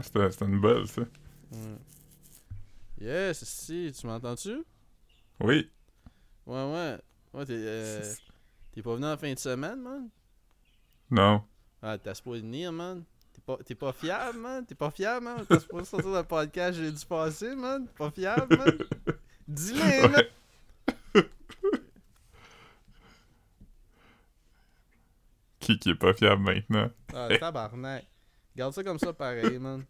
C'était une belle, ça. Ouais. Yes, si, tu m'entends-tu? Oui. Ouais, ouais. Ouais, t'es euh, t'es pas venu en fin de semaine, man? Non. Ah, t'as supposé venir, man. T'es pas, pas fiable, man? T'es pas fiable, man? T'as supposé sortir le podcast j'ai dû passer, man? T'es pas fiable, man? Dis-le! Ouais. Qui qui est pas fiable maintenant? Ah, tabarnak. Garde ça comme ça, pareil, man.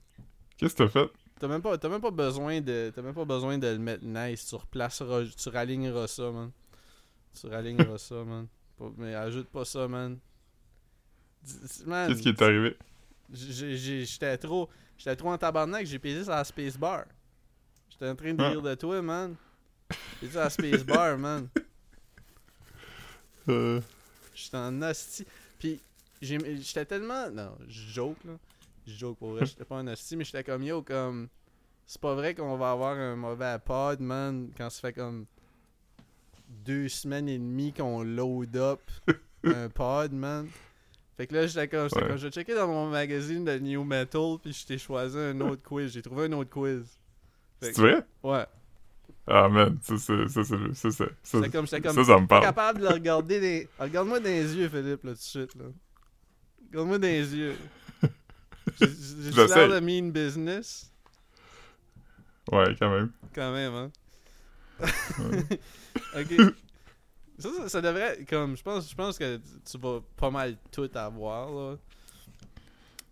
Qu'est-ce que t'as fait? T'as même pas, même pas besoin de, t'as même pas besoin de le mettre nice. Tu replaceras, tu raligneras ça, man. Tu raligneras ça, man. Mais ajoute pas ça, man. Qu'est-ce qui est arrivé? j'étais trop, j'étais trop en tabarnak. J'ai pesé sur la spacebar. J'étais en train de Ah. rire de toi, man. J'ai pesé sur la spacebar, man. Euh, J'étais en hostie. Puis, j'étais tellement. Non, je joke, là. Je joke pour vrai, j'étais pas en hostie, mais j'étais comme yo, comme. C'est pas vrai qu'on va avoir un mauvais pod, man, quand ça fait comme. Deux semaines et demie qu'on load up un pod, man. Fait que là, j'étais comme. j'étais Ouais. comme, je vais checker dans mon magazine de New Metal, puis je t'ai choisi un autre quiz. J'ai trouvé un autre quiz. C'est vrai? Ouais. Ah, man, ça, c'est. Ça, c'est. Ça, c'est. Ça, J'étais comme. J'étais comme. ça, ça me parle. capable de le regarder des... Regarde-moi dans les yeux, Philippe, là, tout de suite, là. Regarde-moi dans les yeux. J'ai- l'air de mean business, Ouais, quand même. quand même, hein. Ok. Ça, ça, ça devrait, comme, je pense, je pense que tu vas pas mal tout avoir, là.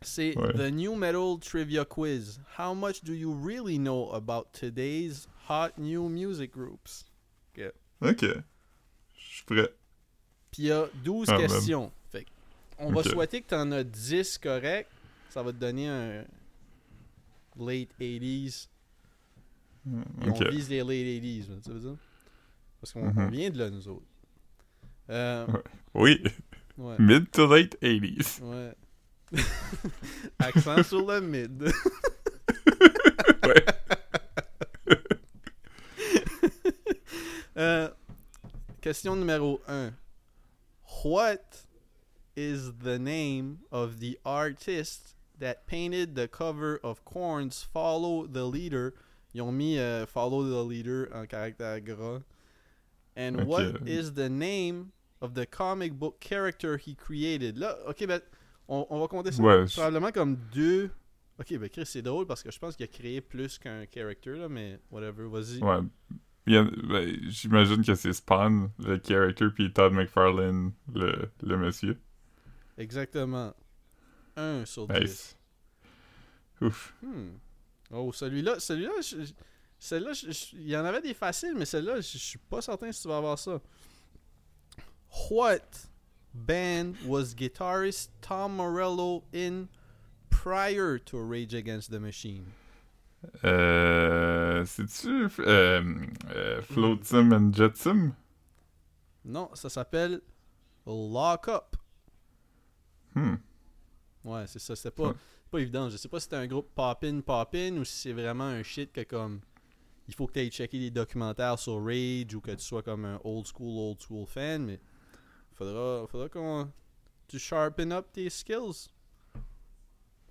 C'est Ouais. The New Metal Trivia Quiz. How much do you really know about today's hot new music groups? Ok. Je suis prêt. Puis il y a 12 Ah, questions. Fait on va souhaiter que tu en as 10 corrects. Ça va te donner un late 80s. Et Ok. On vise les late 80s, là, tu veux dire? Parce qu'on Mhm. on vient de là, nous autres. Euh, Oui. ouais. Mid to late 80s. ouais. Accent sur le mid. Ouais. Euh, question numéro 1. What is the name of the artist that painted the cover of Korn's Follow the Leader? Ils ont mis euh, Follow the Leader en caractère gras. And what is the name of the comic book character he created? Là, ok, ben, on, on va compter ça Ouais, probablement comme deux. Ok, ben Chris, c'est drôle parce que je pense qu'il a créé plus qu'un character, là, mais whatever, vas-y. Ouais. Ben, J'imagine que c'est Spawn, le character, puis Todd McFarlane, le, le monsieur. Exactement. 1 sur 10. Nice. Ouf. Hmm. Oh, celui-là, celui-là, celle-là, il y en avait des faciles, mais celle-là, je je suis pas certain si tu vas avoir ça. What band was guitarist Tom Morello in prior to Rage Against the Machine? Euh. C'est-tu. Euh, euh, Flotsam and Jetsam? Non, ça s'appelle Lock Up. Hmm. Ouais, c'est ça. C'était pas, Ouais. pas évident. Je sais pas si c'était un groupe pop-in, pop-in ou si c'est vraiment un shit que comme. Il faut que tu ailles checker des documentaires sur Rage ou que tu sois comme un old school, old school fan, mais faudra, faudra qu'on. Tu sharpen up tes skills.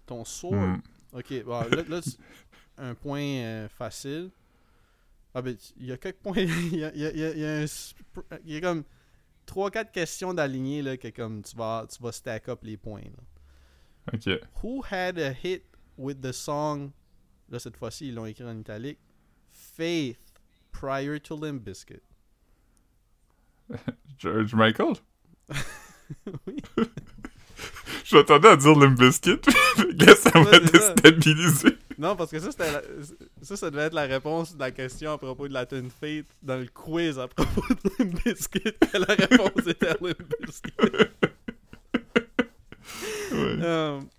Ton sword. Hmm. Ok, bon, là, là, un point euh, facile. Ah ben, il y a quelques points. Il y a, y a- il y a- il y a un sp- il y a comme 3-4 questions d'aligner là, que comme tu vas, tu vas stack up les points. là. Ok. Who had a hit with the song, là cette fois-ci ils l'ont écrit en italique, Faith prior to Limp Bizkit? George Michael? oui. Je m'attendais à dire Limp Bizkit. Là, ça m'a déstabilisé. Non, parce que ça, la- ça, ça devait être la réponse de la question à propos de la tune Fate dans le quiz à propos de Limp Bizkit, la réponse était Limp Bizkit. Um,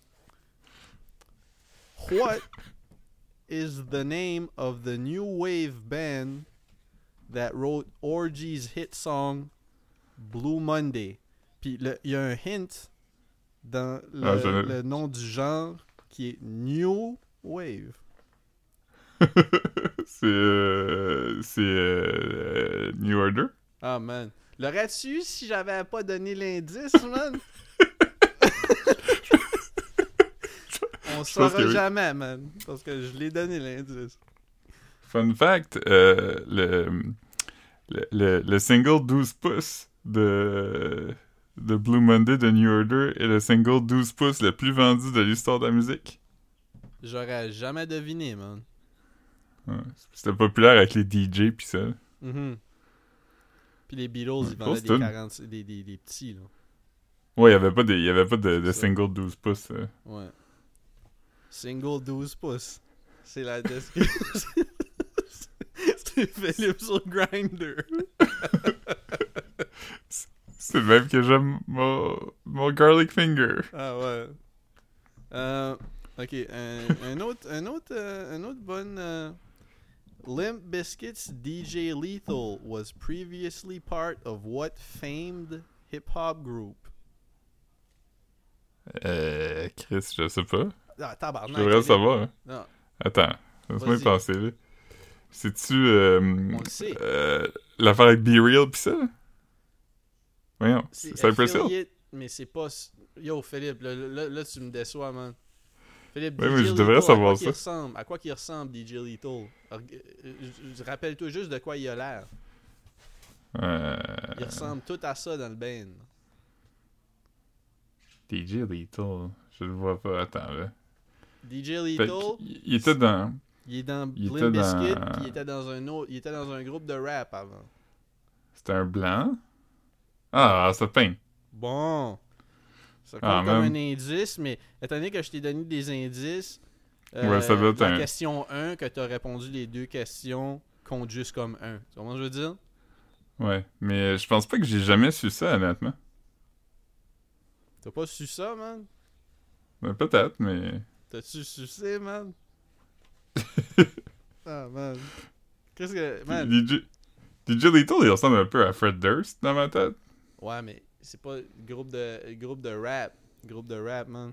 what is the name of the new wave band that wrote Orgy's hit song Blue Monday? Puis il y a un hint dans le, Ah, je- le nom du genre qui est New Wave. c'est. euh, c'est. euh, New Order? Ah man. L'aurais-tu eu si j'avais pas donné l'indice, man? On saura que jamais, man. Parce que je l'ai donné l'indice. Fun fact, euh, le, le, le, le single 12 pouces de, de Blue Monday de New Order est le single 12 pouces le plus vendu de l'histoire de la musique. J'aurais jamais deviné, man. Ouais. C'était populaire avec les DJ pis ça. Mhm. Puis les Beatles, Ouais, ils vendaient des, tune. 40, des, des, des petits, là. Ouais, il y avait pas de, y avait pas de, single 12 pouces. euh. Ouais. Single 12 pouces. C'est la description. C'est Philippe sur Grindr. C'est le même que j'aime mon, mon garlic finger. Ah ouais. Euh, ok, un, un autre, un autre, euh, un autre bonne. euh, Limp Bizkit's DJ Lethal was previously part of what famed hip hop group? Euh, Chris, je sais pas. Ah, Je tabarnak. devrais le ok. savoir. hein? Non, Attends, laisse-moi y penser. là. C'est-tu euh, on le sait. euh, l'affaire avec Be Real pis ça? Voyons, Cypress Hill? mais c'est pas. Yo, Philippe, là, là, là, tu me déçois, man. Philippe, DJ mais je devrais savoir à quoi ça. ressemble? À quoi qu'il ressemble, DJ Lethal? Euh, je- Rappelle-toi juste de quoi il a l'air. Euh, Il ressemble tout à ça dans le band. DJ Lethal, je le vois pas, attends là. DJ Lethal, il était dans... il est dans il était dans- puis il était dans un autre, il était dans un groupe de rap avant. C'était un blanc? Ah, ça peint. Bon. Ça compte Ah, comme man. un indice, mais étant donné que je t'ai donné des indices, euh, Ouais, ça doit être la un- question 1, que t'as répondu les deux questions, compte juste comme 1. Tu comprends ce que je veux dire? Ouais, mais je pense pas que j'ai jamais su ça, honnêtement. T'as pas su ça, man? Ben, Peut-être, mais... T'as-tu sucé, man? ah, man. Qu'est-ce que... Man, DJ... DJ Lethal, il ressemble un peu à Fred Durst dans ma tête. ouais, mais c'est pas groupe de groupe de rap. Groupe de rap, man.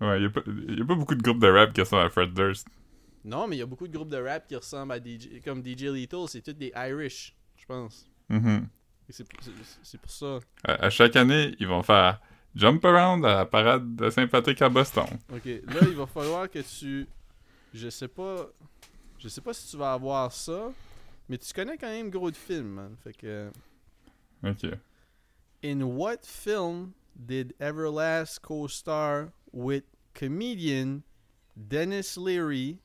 Ouais, il y, a pas- y a pas beaucoup de groupes de rap qui ressemblent à Fred Durst. Non, mais il y a beaucoup de groupes de rap qui ressemblent à DJ... Comme DJ Lethal, c'est tous des Irish, je pense. Pour- c'est- c'est pour ça. à, à chaque année, ils vont faire Jump Around à la parade de Saint-Patrick à Boston. Ok, là, il va falloir que tu. Je sais pas. Je sais pas si tu vas avoir ça, mais tu connais quand même gros de films, man. Fait que. Ok. In what film did Everlast co-star with comedian Dennis Leary,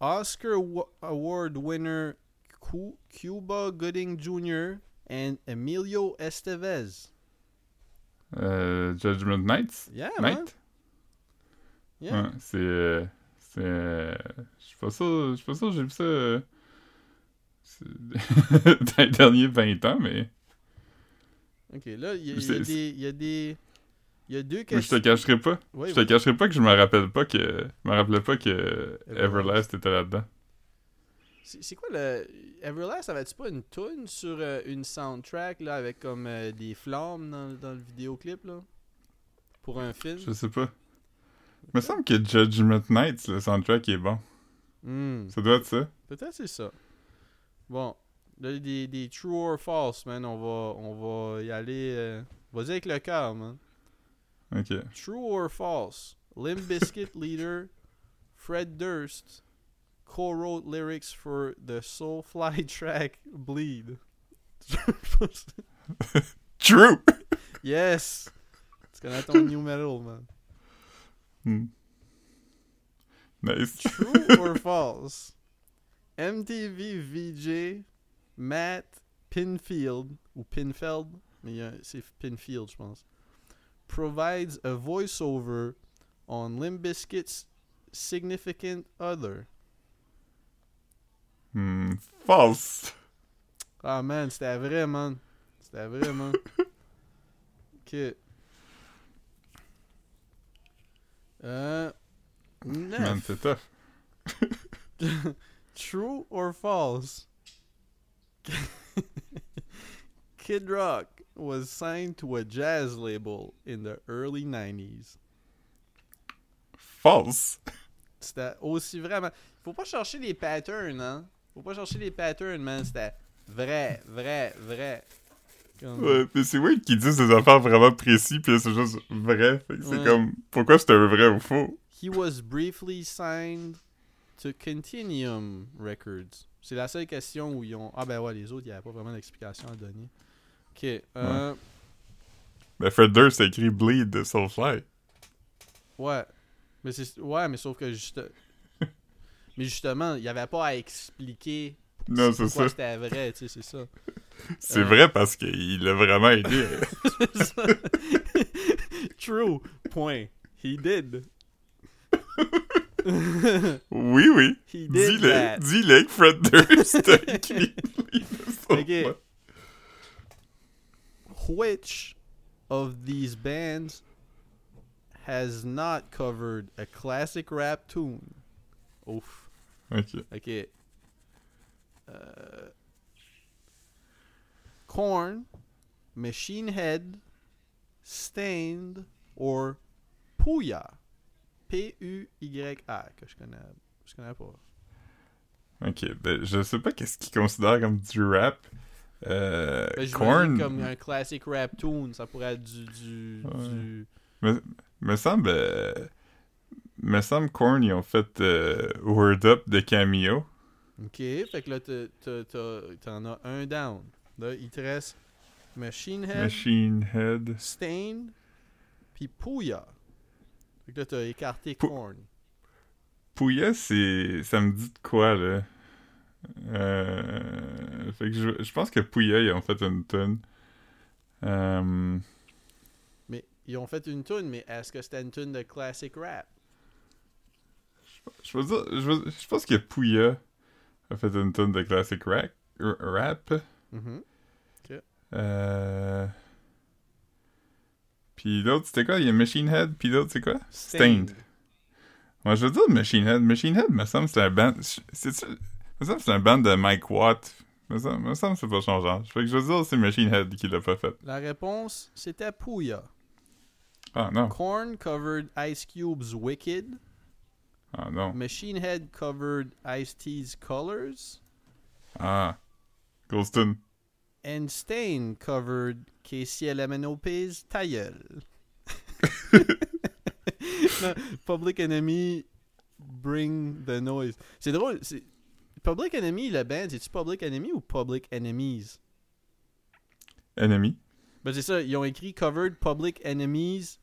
Oscar wa- Award winner Cu- Cuba Gooding Jr., and Emilio Estevez? Euh, Judgment Nights? Yeah, man. Night? Yeah. Ouais, c'est... euh, c'est... euh, Je suis pas sûr, je suis pas sûr j'ai vu ça... euh, dans les derniers 20 ans, mais... Ok, là, il y, y y a des. Il y a deux mais je te questions. cacherai pas. Je te cacherai pas que je me rappelle pas que... Je me rappelais pas que Everlast. Everlast était là-dedans. C'est quoi le. Everlast, avait-tu pas une tune sur euh, une soundtrack là avec comme euh, des flammes dans, dans le vidéoclip là? Pour un film? Je sais pas. Il me semble que Judgment Nights, le soundtrack, est bon. Hmm, Ça doit être ça. Peut-être c'est ça. Bon, là, des, des true or false, man. On va, on va y aller. euh, Vas-y avec le cœur, man. Ok. True or false? Limp Bizkit leader Fred Durst co-wrote lyrics for the Soulfly track Bleed. True! yes! Tu connais ton new metal, man. Hmm. Nice. True or false? MTV VJ Matt Pinfield, ou Pinfeld, mais c'est Pinfield, je pense, provides a voiceover on Limp Bizkit's Significant Other. Hmm, false. Ah man, c'était vrai, man. C'était vrai, man. ok. Euh. Man, c'est tough. True or false? Kid Rock was signed to a jazz label in the early 90s. False. C'était aussi vraiment. Faut pas chercher les patterns, hein? Faut pas chercher les patterns, man. C'était vrai, vrai, vrai. Comme... Ouais, mais c'est weird qu'ils disent des affaires vraiment précis, puis c'est juste vrai. Fait que c'est comme, pourquoi c'était un vrai ou faux? He was briefly signed to Continuum Records. C'est la seule question où ils ont. Ah ben ouais, les autres, il n'y avait pas vraiment d'explication à donner. Ok. Euh, Ben, Fred Durst a écrit Bleed de Soulfly. ouais. Mais c'est. Ouais, mais sauf que juste. Mais justement, il n'y avait pas à expliquer Non, c'est pourquoi ça. c'était vrai, tu sais, c'est ça. C'est Euh. vrai parce qu'il l'a vraiment aidé. True. Point. He did. oui, oui. He did Dis-le. Dis-le que Fred Durst a écrit. Ok. Which of these bands has not covered a classic rap tune? Ouf. Ok. Ok. Uh, Corn, Machine Head, Stained, or Pouya. P-U-Y-A, que je connais, je connais pas. Ok, ben, je sais pas qu'est-ce qu'ils considèrent comme du rap. Euh, Ben, Korn, comme un classic rap tune, ça pourrait être du. du, Ouais. du- me semble... euh, me semble Korn, ils ont fait euh, Word Up de Cameo. Ok, fait que là, t'en as un down. Là, il te reste Machine Head, Machine Head. Stain, puis Pouya. Fait que là, t'as écarté Pou- Korn. Pouya, c'est... Ça me dit de quoi, là? Euh... Fait que je, je pense que Pouya, ils ont fait une tonne. Euh... Mais ils ont fait une tune, mais est-ce que c'était une tune de classic rap? Je veux dire, je, veux- je pense que Pouya a fait une tonne de classic rap. rap. Mhm. Euh... Puis l'autre, c'était quoi? Il y a Machine Head, puis l'autre, c'est quoi? Stained. Moi, je veux dire Machine Head. Machine Head, me semble c'est un band... C'est-tu... Me semble c'est un band de Mike Watt. Me semble, me semble c'est pas changeant. Que je veux dire c'est Machine Head qui l'a pas fait. La réponse, c'était Pouya. Ah non. Korn covered Ice Cube's Wicked. Ah non. Machine Head covered Ice-T's Colors. Ah. Golston. And Stain covered Casey LMNOP's Ta gueule. Non, Public Enemy Bring the Noise. C'est drôle. Public Enemy, le band, c'est-tu Public Enemy ou Public Enemies? Enemy. Ben c'est ça, ils ont écrit Covered Public Enemies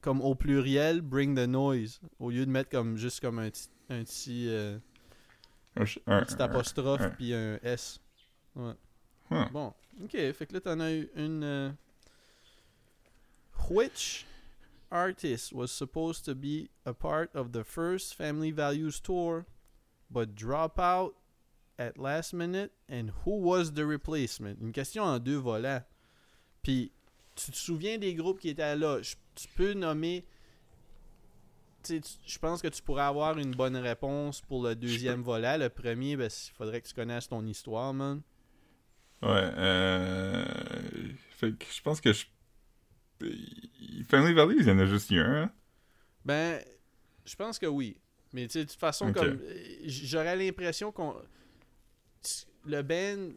comme au pluriel Bring the Noise au lieu de mettre comme juste comme un petit un petit, euh, Un, petit apostrophe puis un S. Ouais. Bon, ok, fait que là t'en as eu une. euh, Which artist was supposed to be a part of the first Family Values tour, but drop out at last minute, and who was the replacement? Une question en deux volants. Puis, tu te souviens des groupes qui étaient là? Je- tu peux nommer. tu Je pense que tu pourrais avoir une bonne réponse pour le deuxième volet. Le premier, ben, il faudrait que tu connaisses ton histoire, man. Ouais, euh... Fait que je pense que je... Family Values, il y en a juste eu un, hein? Ben, je pense que oui. Mais de toute façon, comme j'aurais l'impression qu'on. Le band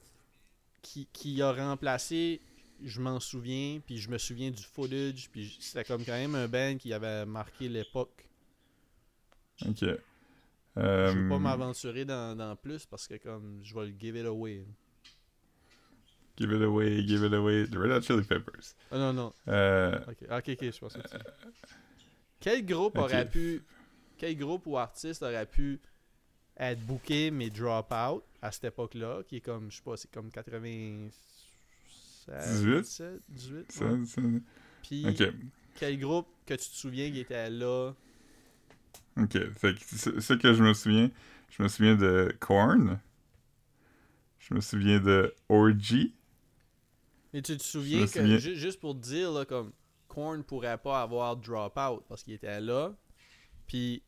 qui, qui a remplacé, je m'en souviens, puis je me souviens du footage, puis c'était comme quand même un band qui avait marqué l'époque. Ok. Je Euh... veux pas m'aventurer dans, dans plus parce que comme je vais le give it away. Give it away, give it away. The Red Hot Chili Peppers. Ah non, non. Euh... Ok, ok, ok, je pense que c'est Quel groupe aurait pu. Quel groupe ou artiste aurait pu être booké mais drop out à cette époque-là, qui est comme, je sais pas, c'est comme 97, 18? 17, 18. ça- ouais. Puis Ok. quel groupe que tu te souviens qui était là? Ok. Fait que ce que je me souviens, je me souviens de Korn. Je me souviens de Orgy. Mais tu te souviens que, souviens. juste pour te dire, là, comme Korn pourrait pas avoir drop out parce qu'il était là. Puis,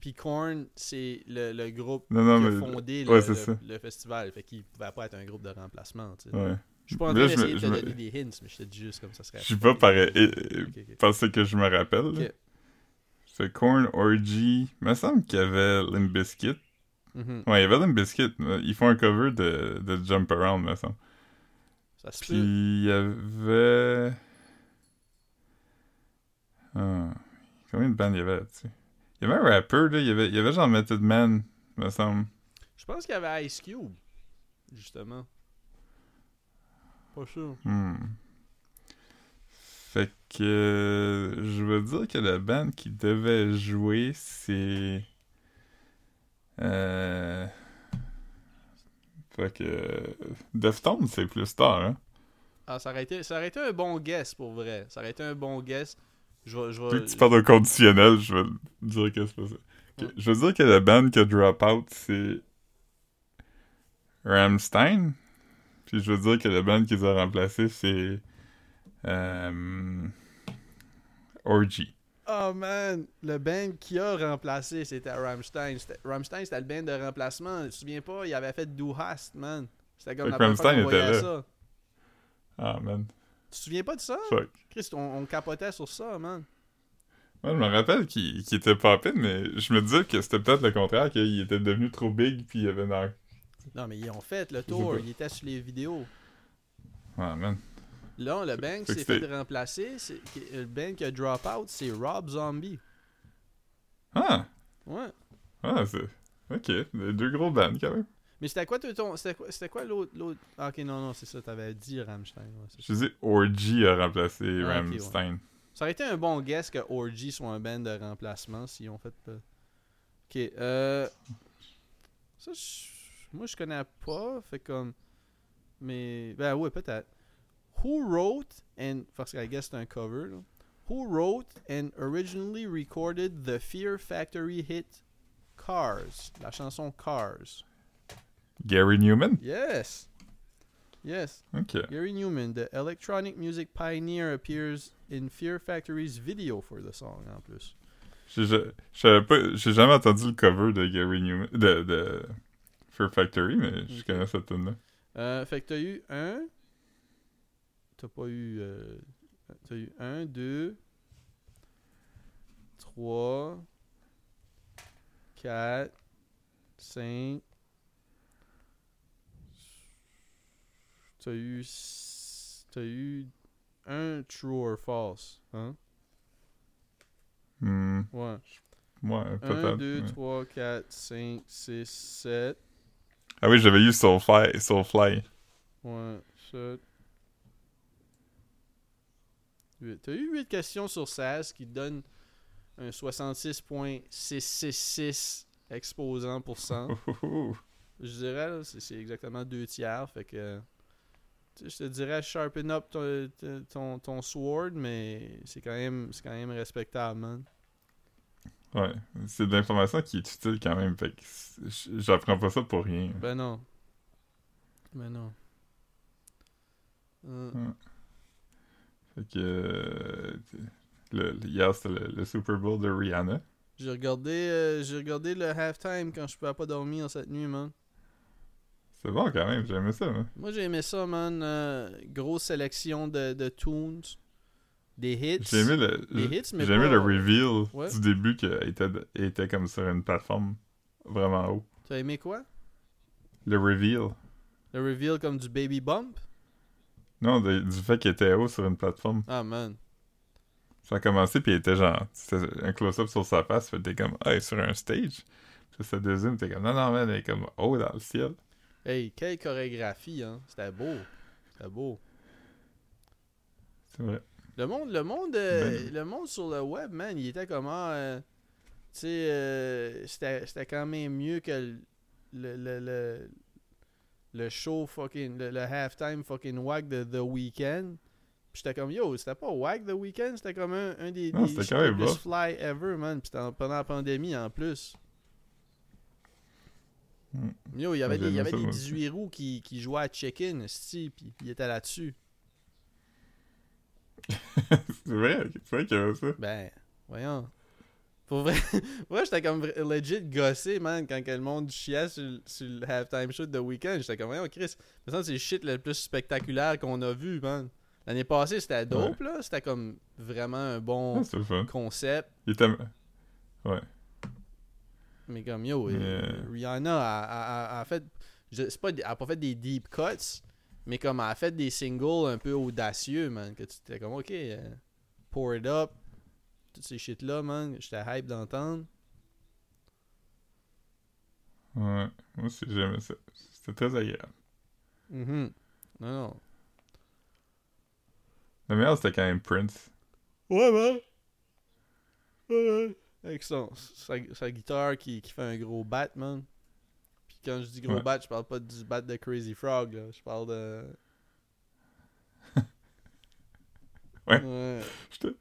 puis Korn, c'est le, le groupe Non, non, qui a mais... fondé ouais, le, le- le festival. Fait qu'il pouvait pas être un groupe de remplacement. tu sais. Ouais. Je suis pas en train d'essayer de te donner des hints, mais je te dis juste comme ça serait. Je suis pas pareil. Parce que je me rappelle. C'est Korn, Orgy. Il me semble qu'il y avait Limp Bizkit. Mhm. Ouais, il y avait Limp Bizkit. Ils font un cover de, de Jump Around, me semble. Ça se Puis il y avait. Ah, combien de bandes il y avait là-dessus? Il y avait un rappeur, là. Il y avait, il y avait genre Method Man, me semble. Je pense qu'il y avait Ice Cube, justement. Pas sûr. Hmm. Fait que. euh, je veux dire que la bande qui devait jouer, c'est. Euh. Fait que. Deftones, c'est plus tard, hein. Ah, ça aurait, été, ça aurait été un bon guess pour vrai. Ça aurait été un bon guess. Je. Je Vu vais que tu parles de conditionnel, je vais dire que c'est pas ça. Ouais. Je veux dire que la band qui a drop out, c'est Ramstein. Puis je veux dire que la band qui les a remplacés, c'est euh... Orgy. Oh man, le band qui a remplacé, c'était Rammstein. Rammstein, c'était le band de remplacement. Tu te souviens pas, il avait fait Du Hast, man. C'était comme la que première fois Rammstein était là. ça. Ah man, Tu te souviens pas de ça? fuck. Chris, on, on capotait sur ça, man. Moi, je me rappelle qu'il qu'il était popin, mais je me disais que c'était peut-être le contraire, qu'il était devenu trop big, puis il avait dans... Non, mais ils ont fait le tour. Il était sur les vidéos. Ah man. Là, le que s'est fait remplacer, qui- le band qui a drop out, c'est Rob Zombie. Ah! Ouais. Ah, c'est... Ok, deux gros bands, quand même. Mais c'était quoi ton. C'était quoi, quoi l'autre. l'autre- Ah, ok, non, non, c'est ça, t'avais dit Rammstein. ouais. Je dis Orgy a remplacé Ah, ouais. Ramstein. Ça aurait été un bon guess que Orgy soit un band de remplacement s'ils ont fait. euh, Ok, euh. Ça, je- moi je connais pas, fait comme. Mais. Ben ouais, peut-être. Who wrote, and. Parce que I guess c'est un cover, là. Who wrote and originally recorded the Fear Factory hit Cars? La chanson Cars? Gary Newman? Yes! Yes. Ok. Gary Newman, the electronic music pioneer, appears in Fear Factory's video for the song en plus. J'ai jamais entendu le cover de Gary Newman, de, de Fear Factory, mais je connais cette tune là Euh, fait que t'as eu un. T'as pas eu. euh, T'as eu un, deux, trois, quatre, cinq. T'as eu. T'as eu un true or false. Hein? Hmm, Ouais. ouais, 1, peut-être. 2, ouais. 3, 4, 5, 6, 7. Ah oui, j'avais eu Soulfly. Soulfly. Ouais, 7. 8. T'as eu 8 questions sur 16 qui te donnent un 66.666 exposant pour cent. Je dirais, c'est exactement 2 tiers. Fait que. Je te dirais sharpen up ton, ton, ton sword, mais c'est quand même c'est quand même respectable, man. Ouais, c'est de l'information qui est utile quand même, fait que j'apprends pas ça pour rien. Ben non. Ben non. Euh, Fait que... euh, le, le- hier, c'était le, le Super Bowl de Rihanna. J'ai regardé, euh, j'ai regardé le halftime quand je pouvais pas dormir cette nuit, man. C'est bon quand même, j'aimais ça, moi. Moi, j'ai aimé ça, man. Euh, grosse sélection de, de tunes, des hits. J'ai aimé le, hits, mais aimé pas- le reveal Ouais. du début qu'elle était, était comme sur une plateforme vraiment haut. Tu as aimé quoi? Le reveal. Le reveal comme du baby bump? Non, de- du fait qu'elle était haut sur une plateforme. Ah, man. Ça a commencé, puis il était genre, c'était un close-up sur sa face, que t'es comme, ah, est sur un stage. Puis ça deuxième, t'es comme, non, non, man, elle est comme haut dans le ciel. Hey, quelle chorégraphie, hein. C'était beau. C'était beau. C'est vrai. Le monde, le monde, euh, Ben- le monde sur le web, man, il était comment, euh, tu sais, euh, c'était quand même mieux que le, le, le, le, show fucking, le, halftime fucking whack de The Weeknd. Puis j'étais comme, yo, c'était pas whack The Weeknd, c'était comme un, un des, Non, des plus fly ever, man. Puis c'était en- pendant la pandémie en plus. Mm. Yo, il y avait des, y avait des moi aussi. 18 roues qui, qui jouaient à check-in, puis il était là-dessus. c'est vrai, c'est vrai qu'il y avait ça. Ben, voyons. Pour vrai, moi j'étais comme legit gossé, man, quand que le monde chiait sur, le- sur le halftime show de Weekend. J'étais comme, voyons, Chris, ça c'est le shit le plus spectaculaire qu'on a vu, man. L'année passée c'était dope, là. C'était comme vraiment un bon Ah, concept. Il était... Mais comme, yo, Mais, euh, euh, Rihanna a, a- a- a fait. c'est pas, elle a pas fait des deep cuts, Mais comme elle a fait des singles un peu audacieux, man, que tu t'es comme, ok, euh, pour it up, toutes ces shit-là, man, j'étais hype d'entendre. Ouais, moi aussi j'aimais ça. C'était très agréable. Mhm. Non, non. Le meilleur c'était quand même Prince. Ouais, man. Ouais, ouais. Avec son, sa, sa guitare qui, qui fait un gros bat, man. Quand je dis gros Ouais. bat, je parle pas du bat de Crazy Frog, là. Je parle de. Ouais. Ouais. J'étais-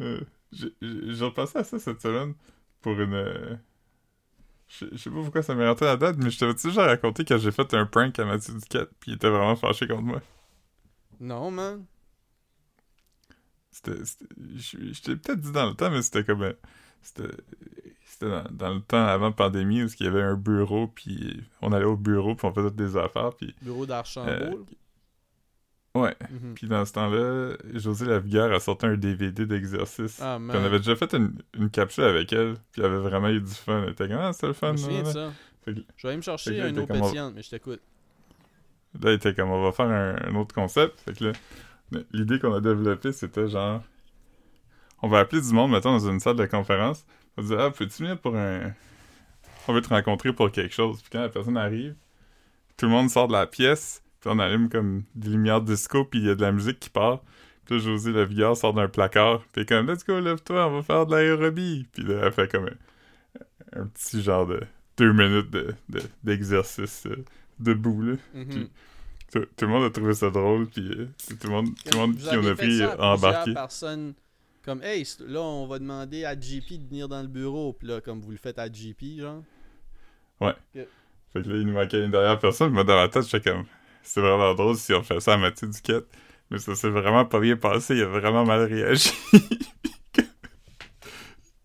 Euh, j'ai- repensé à ça cette semaine pour une. euh, Je je sais pas pourquoi ça m'est rentré à la date, mais je t'avais déjà raconté que j'ai fait un prank à Mathieu Duquette, puis il était vraiment fâché contre moi? Non, man. C'était. c'était- Je je t'ai peut-être dit dans le temps, mais c'était comme. euh, C'était. C'était dans, dans le temps avant pandémie où il y avait un bureau, puis on allait au bureau, puis on faisait des affaires, puis. Bureau d'Archambault. euh, ouais. Mhm. Puis dans ce temps-là, José Lavigueur a sorti un DVD d'exercice. Ah, on avait déjà fait une, une capsule avec elle, puis elle avait vraiment eu du fun. Elle était comme, ah, c'était le Je fun. me nan. ça. Que- Je vais aller me chercher là, un il eau pétillante, mais je t'écoute. Là, il était comme, on va faire un, un autre concept. Fait que là, l'idée qu'on a développée, c'était genre, on va appeler du monde, mettons, dans une salle de conférence. On dire, ah, peux-tu venir pour un. On veut te rencontrer pour quelque chose. Puis quand la personne arrive, tout le monde sort de la pièce, puis on allume comme des lumières disco, puis il y a de la musique qui part. Puis là, José Lavigueur sort d'un placard, puis comme, let's go, lève-toi, on va faire de l'aérobie. Puis là, elle fait comme un, un petit genre de deux minutes de- de- d'exercice euh, debout, là. Mhm. Tout, tout le monde a trouvé ça drôle, puis euh, tout le monde, tout le monde qui avez a pris embarqué. personnes comme hey là on va demander à JP de venir dans le bureau puis là comme vous le faites à JP genre Fait que là, il nous manquait une dernière personne, moi dans la tête, j'étais comme, c'est vraiment drôle si on fait ça à Mathieu Duquette. Mais ça s'est vraiment pas bien passé, il a vraiment mal réagi.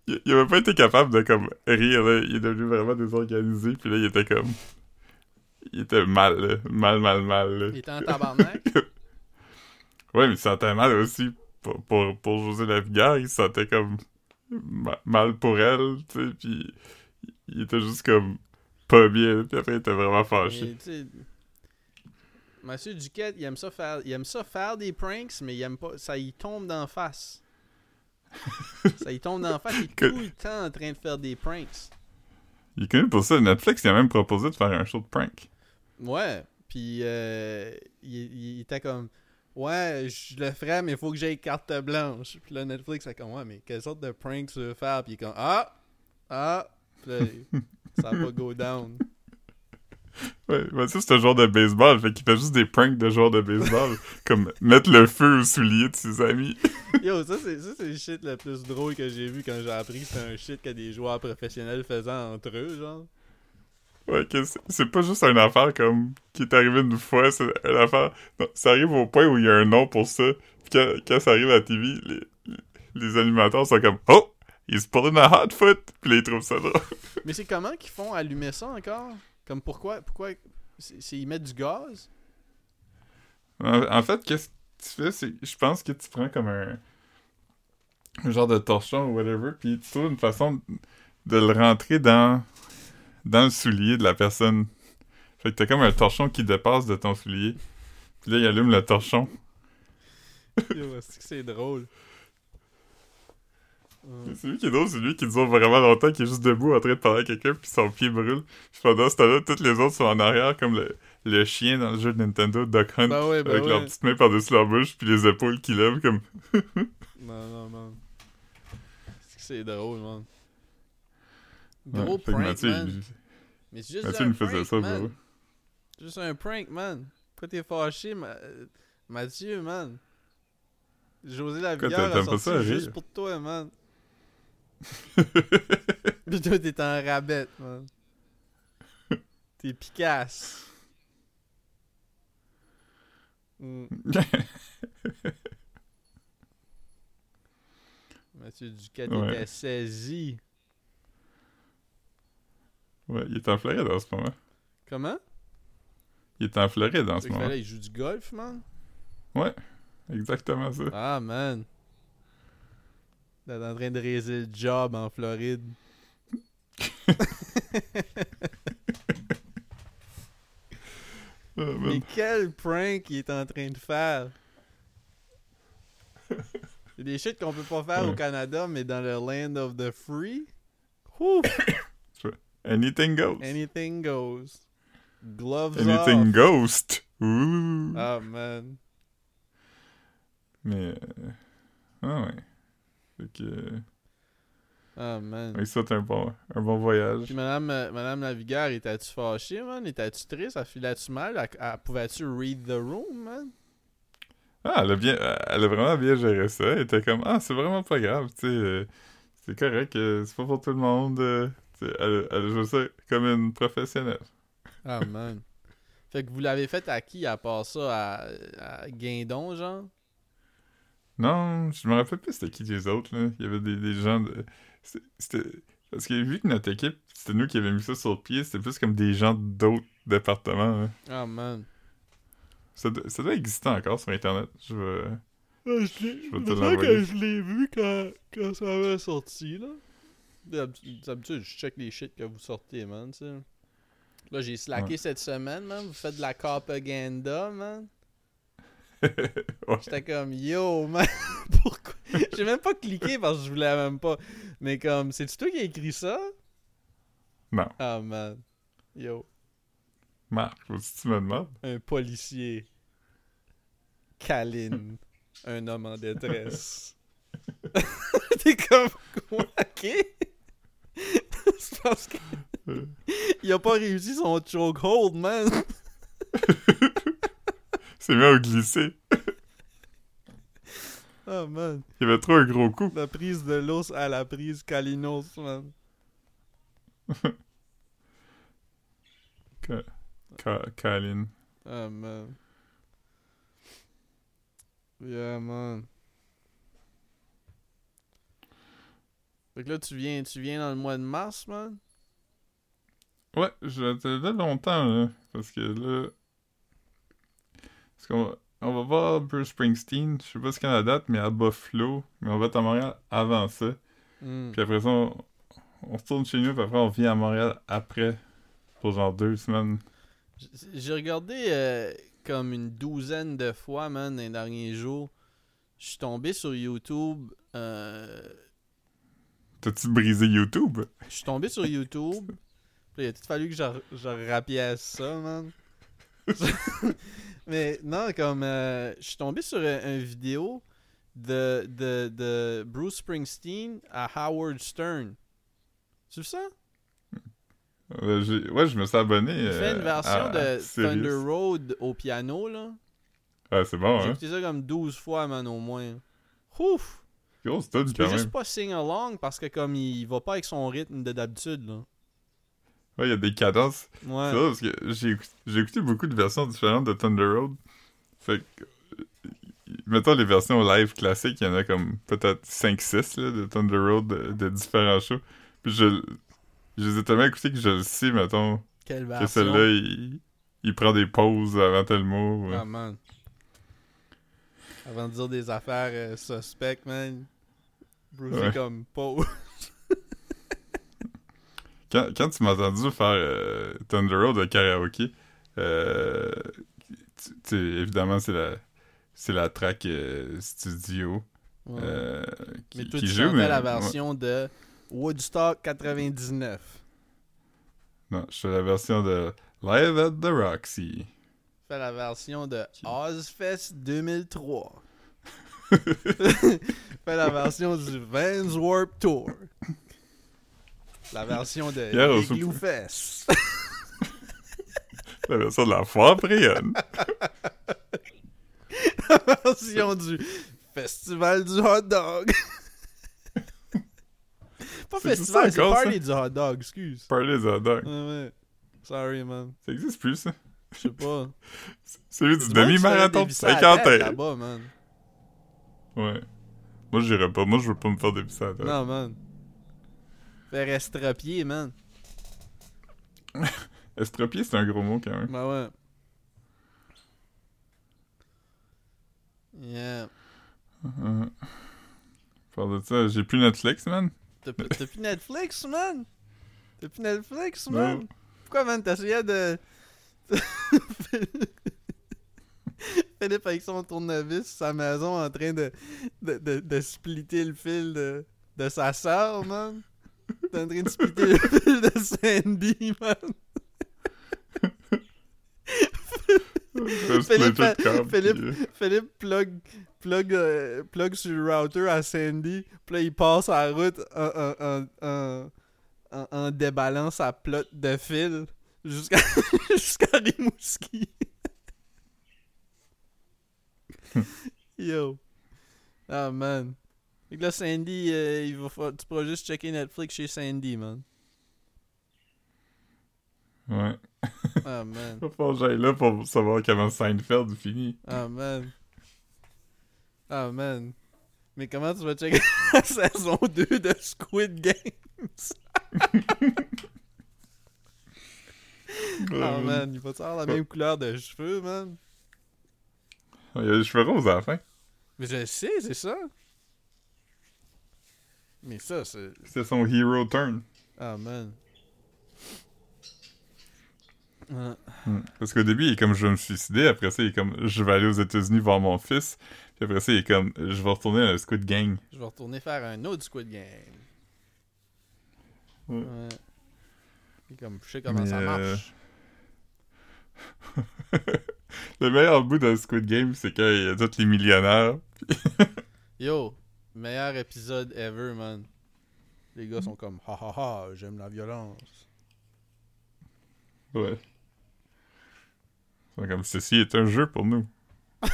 il, il avait pas été capable de comme rire, là. il est devenu vraiment désorganisé, puis là, il était comme... Il était mal, là. mal, mal, mal. là. il était en tabarnak Ouais, mais il se sentait mal aussi pour, pour, pour José Lavigueur. Il se sentait comme ma- mal pour elle, tu sais, puis il était juste comme pas bien, puis après il était vraiment fâché. Mais, Monsieur Duquette il aime ça faire il aime ça faire des pranks mais il aime pas ça y tombe d'en face ça y tombe d'en face il est Que- tout le temps en train de faire des pranks Il est connu pour ça. Netflix, il a même proposé de faire un show de prank. ouais puis euh, il, il était comme Ouais, je le ferais, mais il faut que j'aille carte blanche. Puis là, Netflix, est comme, ouais, mais quelle sorte de prank tu veux faire? Puis il est comme, ah, ah. Puis là, ça va pas go down. Ouais, mais ça, c'est un joueur de baseball, fait qu'il fait juste des pranks de joueurs de baseball, comme mettre le feu aux souliers de ses amis. Yo, ça, c'est ça, c'est le shit le plus drôle que j'ai vu quand j'ai appris que c'était un shit que des joueurs professionnels faisaient entre eux, genre. Ouais, que c'est- pas juste une affaire comme qui est arrivée une fois, c'est une affaire. Non, ça arrive au point où il y a un nom pour ça. Puis quand, quand ça arrive à la TV, les, les animateurs sont comme Oh! He's pulling a hot foot! Puis là, ils trouvent ça drôle. Mais c'est comment qu'ils font allumer ça encore? Comme pourquoi? Pourquoi? C'est ils mettent du gaz? En, en fait, qu'est-ce que tu fais, c'est. Je pense que tu prends comme un. un genre de torchon ou whatever, puis tu trouves une façon de le rentrer dans. Dans le soulier de la personne. Fait que t'as comme un torchon qui dépasse de ton soulier. Puis là, il allume le torchon. C'est drôle. Euh, C'est lui qui est drôle, c'est lui qui dure vraiment longtemps, qui est juste debout en train de parler à quelqu'un, puis son pied brûle. Puis pendant ce temps-là, tous les autres sont en arrière, comme le, le chien dans le jeu de Nintendo, Duck Hunt, Ben ouais, ben avec leurs ouais. petites mains par-dessus leur bouche, puis les épaules qui lèvent, comme... Non, non, que c'est drôle, man. Gros prank, Mathieu, man. il- Mais c'est juste Mathieu un nous faisait prank, ça, man. bro. Juste un prank, man. Pourquoi t'es fâché, ma... Mathieu, man? José Quoi, a sorti ça, juste pour toi, man. Pis toi, t'es en rabette, man. T'es picasse. Mm. Mathieu Duquette Ouais. était saisi. Ouais, il est en Floride en ce moment. Comment? Il est en Floride en ce moment. il joue du golf, man? Exactement ça. Ah, man. T'es en train de raiser le job en Floride. Ah, Mais quel prank il est en train de faire? C'est des shit qu'on peut pas faire au Ouais. Canada, mais dans le land of the free. Whew, Anything goes. anything goes. Gloves Anything off. ghost. Ouh. Ah man. Mais. euh, Ah ouais. Fait que. euh, Ah man. Lui souhaite un bon, un bon voyage. Puis madame, euh, madame Lavigueur, étais-tu fâchée, man? Étais-tu triste? Elle filait-tu mal? Elle, elle- Pouvais-tu read the room, man? Ah, elle a, bien, elle a vraiment bien géré ça. Elle était comme, ah, c'est vraiment pas grave, tu sais. euh, c'est correct, c'est pas pour tout le monde. Elle, elle a joué ça comme une professionnelle. Ah man. Fait que vous l'avez fait à qui à part ça? À, à Guindon, genre? Non, je me rappelle plus c'était qui les autres, là. Il y avait des, des gens de. c'était-. Parce que vu que notre équipe, c'était nous qui avions mis ça sur le pied, c'était plus comme des gens d'autres départements. là. Ah man. Ça, doit- ça doit exister encore sur Internet. Je vais. je vais te me semble l'envoyer. que je l'ai vu quand, quand ça avait sorti, là. D'habitude, je check les shit que vous sortez, man. Là, j'ai slacké Ouais. cette semaine, man. Vous faites de la propaganda, man. Ouais. J'étais comme, yo, man, pourquoi? J'ai même pas cliqué parce que je voulais même pas. Mais comme, c'est-tu toi qui as écrit ça? Non. Ah, man. Yo, Marc, tu me demandes. un policier. Kaline. un homme en détresse. T'es comme, quoi, ok? c'est parce que. Il a pas réussi son chokehold, man. C'est mieux au glisser. Oh, man. Il avait trop un gros coup. La prise de l'os à la prise Kalinos, man. Ka- Ka- Kalin. Ah, man. Yeah, man. Fait que là, tu viens, tu viens dans le mois de mars, man? Ouais, j'étais là longtemps, là. Parce que là. Parce qu'on va, on va voir Bruce Springsteen. Je sais pas ce qu'est la date, mais à Buffalo. Mais on va être à Montréal avant ça. Hmm. Puis après ça, on, on retourne chez nous. Puis après, on vient à Montréal après. Pour genre deux semaines. J'ai regardé euh, comme une douzaine de fois, man, les derniers jours. Je suis tombé sur YouTube. euh, T'as-tu brisé YouTube? Je suis tombé sur YouTube. Il a tout fallu que je, rapiasse ça, man. Mais non, comme euh, je suis tombé sur un, un vidéo de, de, de Bruce Springsteen à Howard Stern. Tu vois ça? Euh, ouais, je me suis abonné. Il fait euh, une version à- à de Sirius. Thunder Road au piano, là. Ah, c'est bon, J'ai hein? écouté ça comme 12 fois, man, au moins. Ouf! Tu peux quand juste même. pas sing along parce que comme il va pas avec son rythme de d'habitude, là. Ouais, il y a des cadences. Ouais. C'est parce que j'ai écouté, j'ai écouté beaucoup de versions différentes de Thunder Road. Fait que, mettons les versions live classiques, il y en a comme peut-être 5-6 là, de Thunder Road de, de différents shows. Puis je, je les ai tellement écoutés que je le sais, mettons, Quelle que version? celui-là, il, il prend des pauses avant tel mot. ouais. Ah, man. Avant de dire des affaires euh, suspectes, man. Bruce Ouais. comme pas. Quand, quand tu m'as entendu faire euh, Thunder Road de karaoké, euh, tu- tu évidemment, c'est la, c'est la track euh, studio. Ouais. qui, mais toi, qui tu joue, mais- la ouais. version de Woodstock 99. Non, je fais la version de Live at the Roxy. Fais la version de Ozfest 2003. Fais la version du Vans Warp Tour. La version de Igloo Fest. La version de la foire Brienne. La version du Festival du Hot Dog. Pas festival, c'est party du hot dog, excuse. Party des hot dogs. Ouais, ouais. Sorry, man. Ça existe plus, ça. Je sais pas. C'est du du demi-marathon se de faisait dévisser la tête 50 là-bas, man. Ouais. Moi, j'irais pas. Moi, je veux pas me faire dévisser à la tête. Non, man. Faire estropier, man. Estropier, c'est un gros mot, quand même. Bah ouais. Yeah. Euh, Parle de ça, j'ai plus Netflix, man. T'as t'as plus Netflix, man? T'as plus Netflix, man? Pourquoi, man? T'essayais de... Philippe avec son tournevis sa maison en train de, de, de, de splitter le fil de, de sa sœur, man. T'es en train de splitter le fil de Sandy, man. Philippe, Philippe- euh, Philippe plug, plug, euh, plug sur le router à Sandy. Puis là, il passe à la route en, en- en déballant sa plotte de fil jusqu'à jusqu'à Rimouski. Yo. Ah, man. Fait que là, Sandy, euh, il va fa- tu pourras juste checker Netflix chez Sandy, man. Ouais. Ah, man. Falloir que j'aille là pour savoir comment Seinfeld finit. Ah, man. Ah, man. Mais comment tu vas checker la saison 2 de Squid Games? Ah, man. Il va avoir la même couleur de cheveux, man? Il y a les cheveux roses à la fin. Mais je sais, c'est ça. Mais ça, c'est... C'est son hero turn. Ah, man. Ah, Hmm. Parce qu'au début, il est comme je vais me suicider. Après ça, il est comme je vais aller aux États-Unis voir mon fils. Puis après ça, il est comme je vais retourner à la Squid Gang. je vais retourner faire un autre Squid Game. Ouais. Ouais. Et comme, je sais comment Mais, ça euh, marche. Le meilleur bout de Squid Game, c'est quand il y a tous les millionnaires. Yo, meilleur épisode ever, man. Les gars sont comme, ha ha ha, j'aime la violence. Ouais. C'est comme ceci est un jeu pour nous.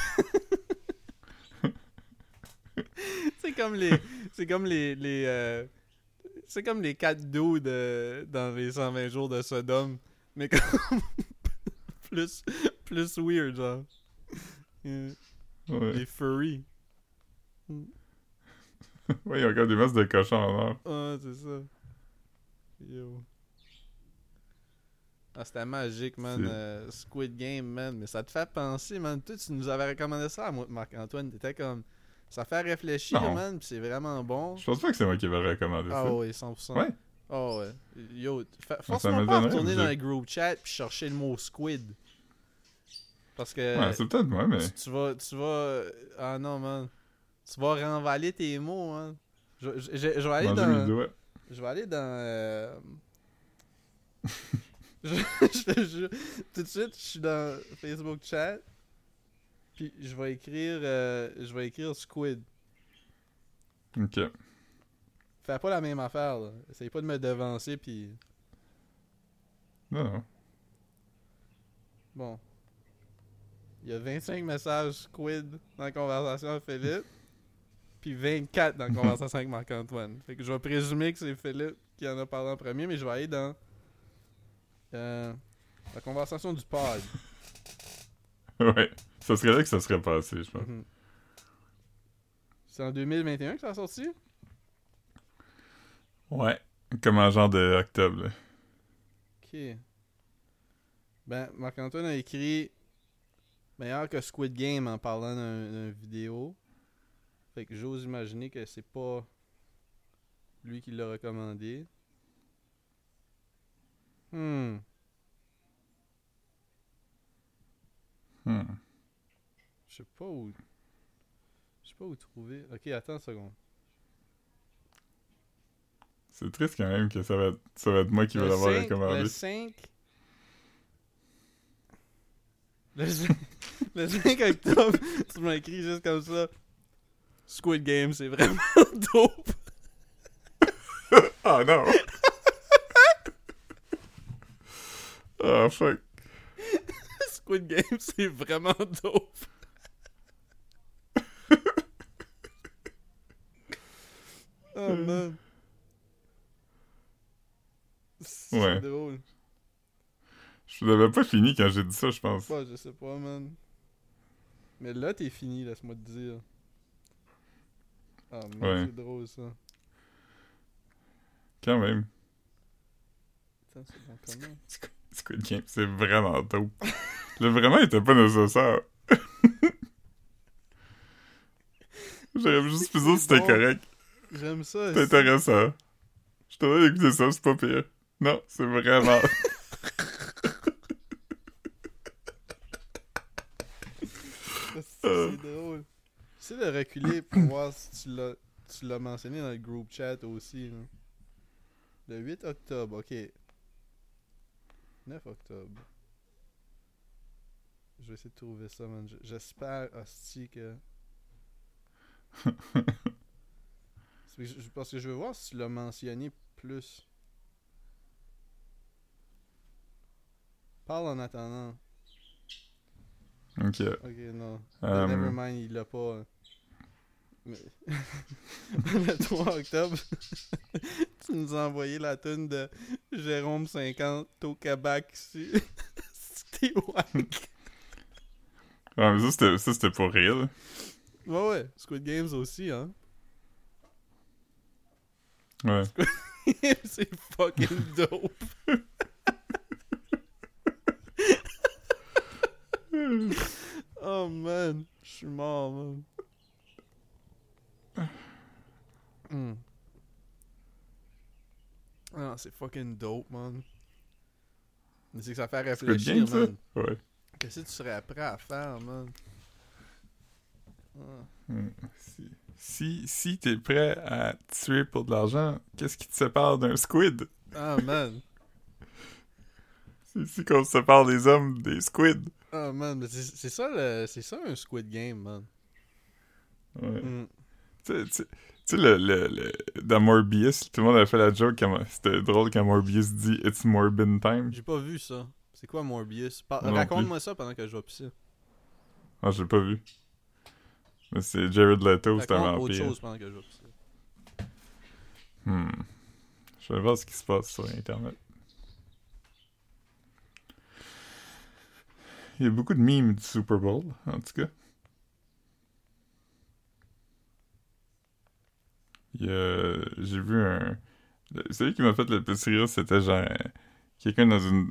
c'est comme les. C'est comme les. les euh, c'est comme les 4 dudes euh, dans les 120 jours de Sodome. Mais comme. plus. Plus weird, genre. Ouais. Les furry. ouais, il y a encore des masses de cochons en or. Ah, c'est ça. Yo. Ah, c'était magique, man. Euh, Squid Game, man. Mais ça te fait penser, man. Toi, tu nous avais recommandé ça à moi, Marc-Antoine. T'étais comme. Ça fait réfléchir, Non. man. Pis c'est vraiment bon. Je pense pas que c'est moi qui vais recommander Ah ça. ouais, 100%. Ouais. Ah ouais. Yo, force-moi pas retourner dans le group chat puis chercher le mot squid. Parce que Ouais, c'est peut-être moi, mais. tu, tu vas... Tu vas... Ah non, man. Tu vas renvaler tes mots, man. Je, je, je- je vais aller dans... Je vais aller dans... euh, je, tout de suite, je suis dans Facebook chat. Puis je vais écrire... euh, je vais écrire squid. Ok. Fais pas la même affaire, là. Essaye pas de me devancer, puis... Non, non. Bon. Il y a 25 messages squid dans la conversation avec Philippe. Puis 24 dans la conversation avec Marc-Antoine. Fait que je vais présumer que c'est Philippe qui en a parlé en premier, mais je vais aller dans euh, la conversation du pod. Ouais. Ça serait là que ça serait passé, je pense. Mhm. C'est en 2021 que ça a sorti? Ouais. Comme en genre de octobre, là. Ok. Ben, Marc-Antoine a écrit meilleur que Squid Game en parlant d'un d'un vidéo. Fait que j'ose imaginer que c'est pas lui qui l'a recommandé. Hmm. Hmm. Je sais pas où. Je sais pas où trouver. Ok, attends une seconde. C'est triste quand même que ça va être, ça va être moi qui vais l'avoir 5, recommandé. Le 5. Le 5, le 5 octobre, tu m'as écrit juste comme ça. Squid Game, c'est vraiment dope. Ah non! Ah fuck. Squid Game, c'est vraiment dope. oh man. C'est Ouais. drôle. Je l'avais pas fini quand j'ai dit ça, je pense. Ouais, je sais pas, man. Mais là, t'es fini, laisse-moi te dire. Ah, man, Ouais. c'est drôle ça. Quand même. C'est bon comment? Squid Game, c'est vraiment dope. Le vraiment était pas nécessaire. J'aurais juste pu dire que c'était bon. correct. J'aime ça. C'est intéressant. Je t'aurais écouté ça, c'est pas pire. Non, c'est vraiment. c'est drôle. J'essaie de reculer pour voir si tu l'as, tu l'as mentionné dans le group chat aussi. là. Le 8 octobre, ok. 9 octobre. Je vais essayer de trouver ça, man. J'espère, hostie, que. Parce que je veux voir si tu l'as mentionné plus. Parle en attendant. Ok. Ok, non. Euh, Nevermind, il l'a pas. Mais... le 3 octobre, tu nous as envoyé la tune de Jérôme 50 au Québec. C'était wack. ouais, mais ça, c'était, pour rire. là. Ouais, ouais. Squid Games aussi, hein. Ouais. C'est fucking dope. oh man, je suis mort, man. Hmm. Ah, c'est fucking dope, man. Mais c'est que ça fait réfléchir, ça? man. Ouais. Qu'est-ce que tu serais prêt à faire, man? Ah. Si, si, si t'es prêt à tuer pour de l'argent, qu'est-ce qui te sépare d'un squid? Ah, man. C'est ici qu'on se sépare des hommes des squids. Ah, man. mais C'est ça, le- ça un Squid Game, man. Ouais. Hmm. Tu sais- le, le, le, dans Morbius, tout le monde a fait la joke, c'était drôle quand Morbius dit « It's Morbin time J'ai pas vu ça. C'est quoi Morbius? Non Raconte-moi ça pendant que je vais pisser. ». Ah, j'ai pas vu. Mais c'est Jared Leto, c'est un Raconte autre vampire. chose pendant que je vais pisser. Hmm. Je vais voir ce qui se passe sur Internet. Il y a beaucoup de memes du Super Bowl, en tout cas. Il y a... J'ai vu un... Celui qui m'a fait le plus rire, c'était genre... Quelqu'un dans une...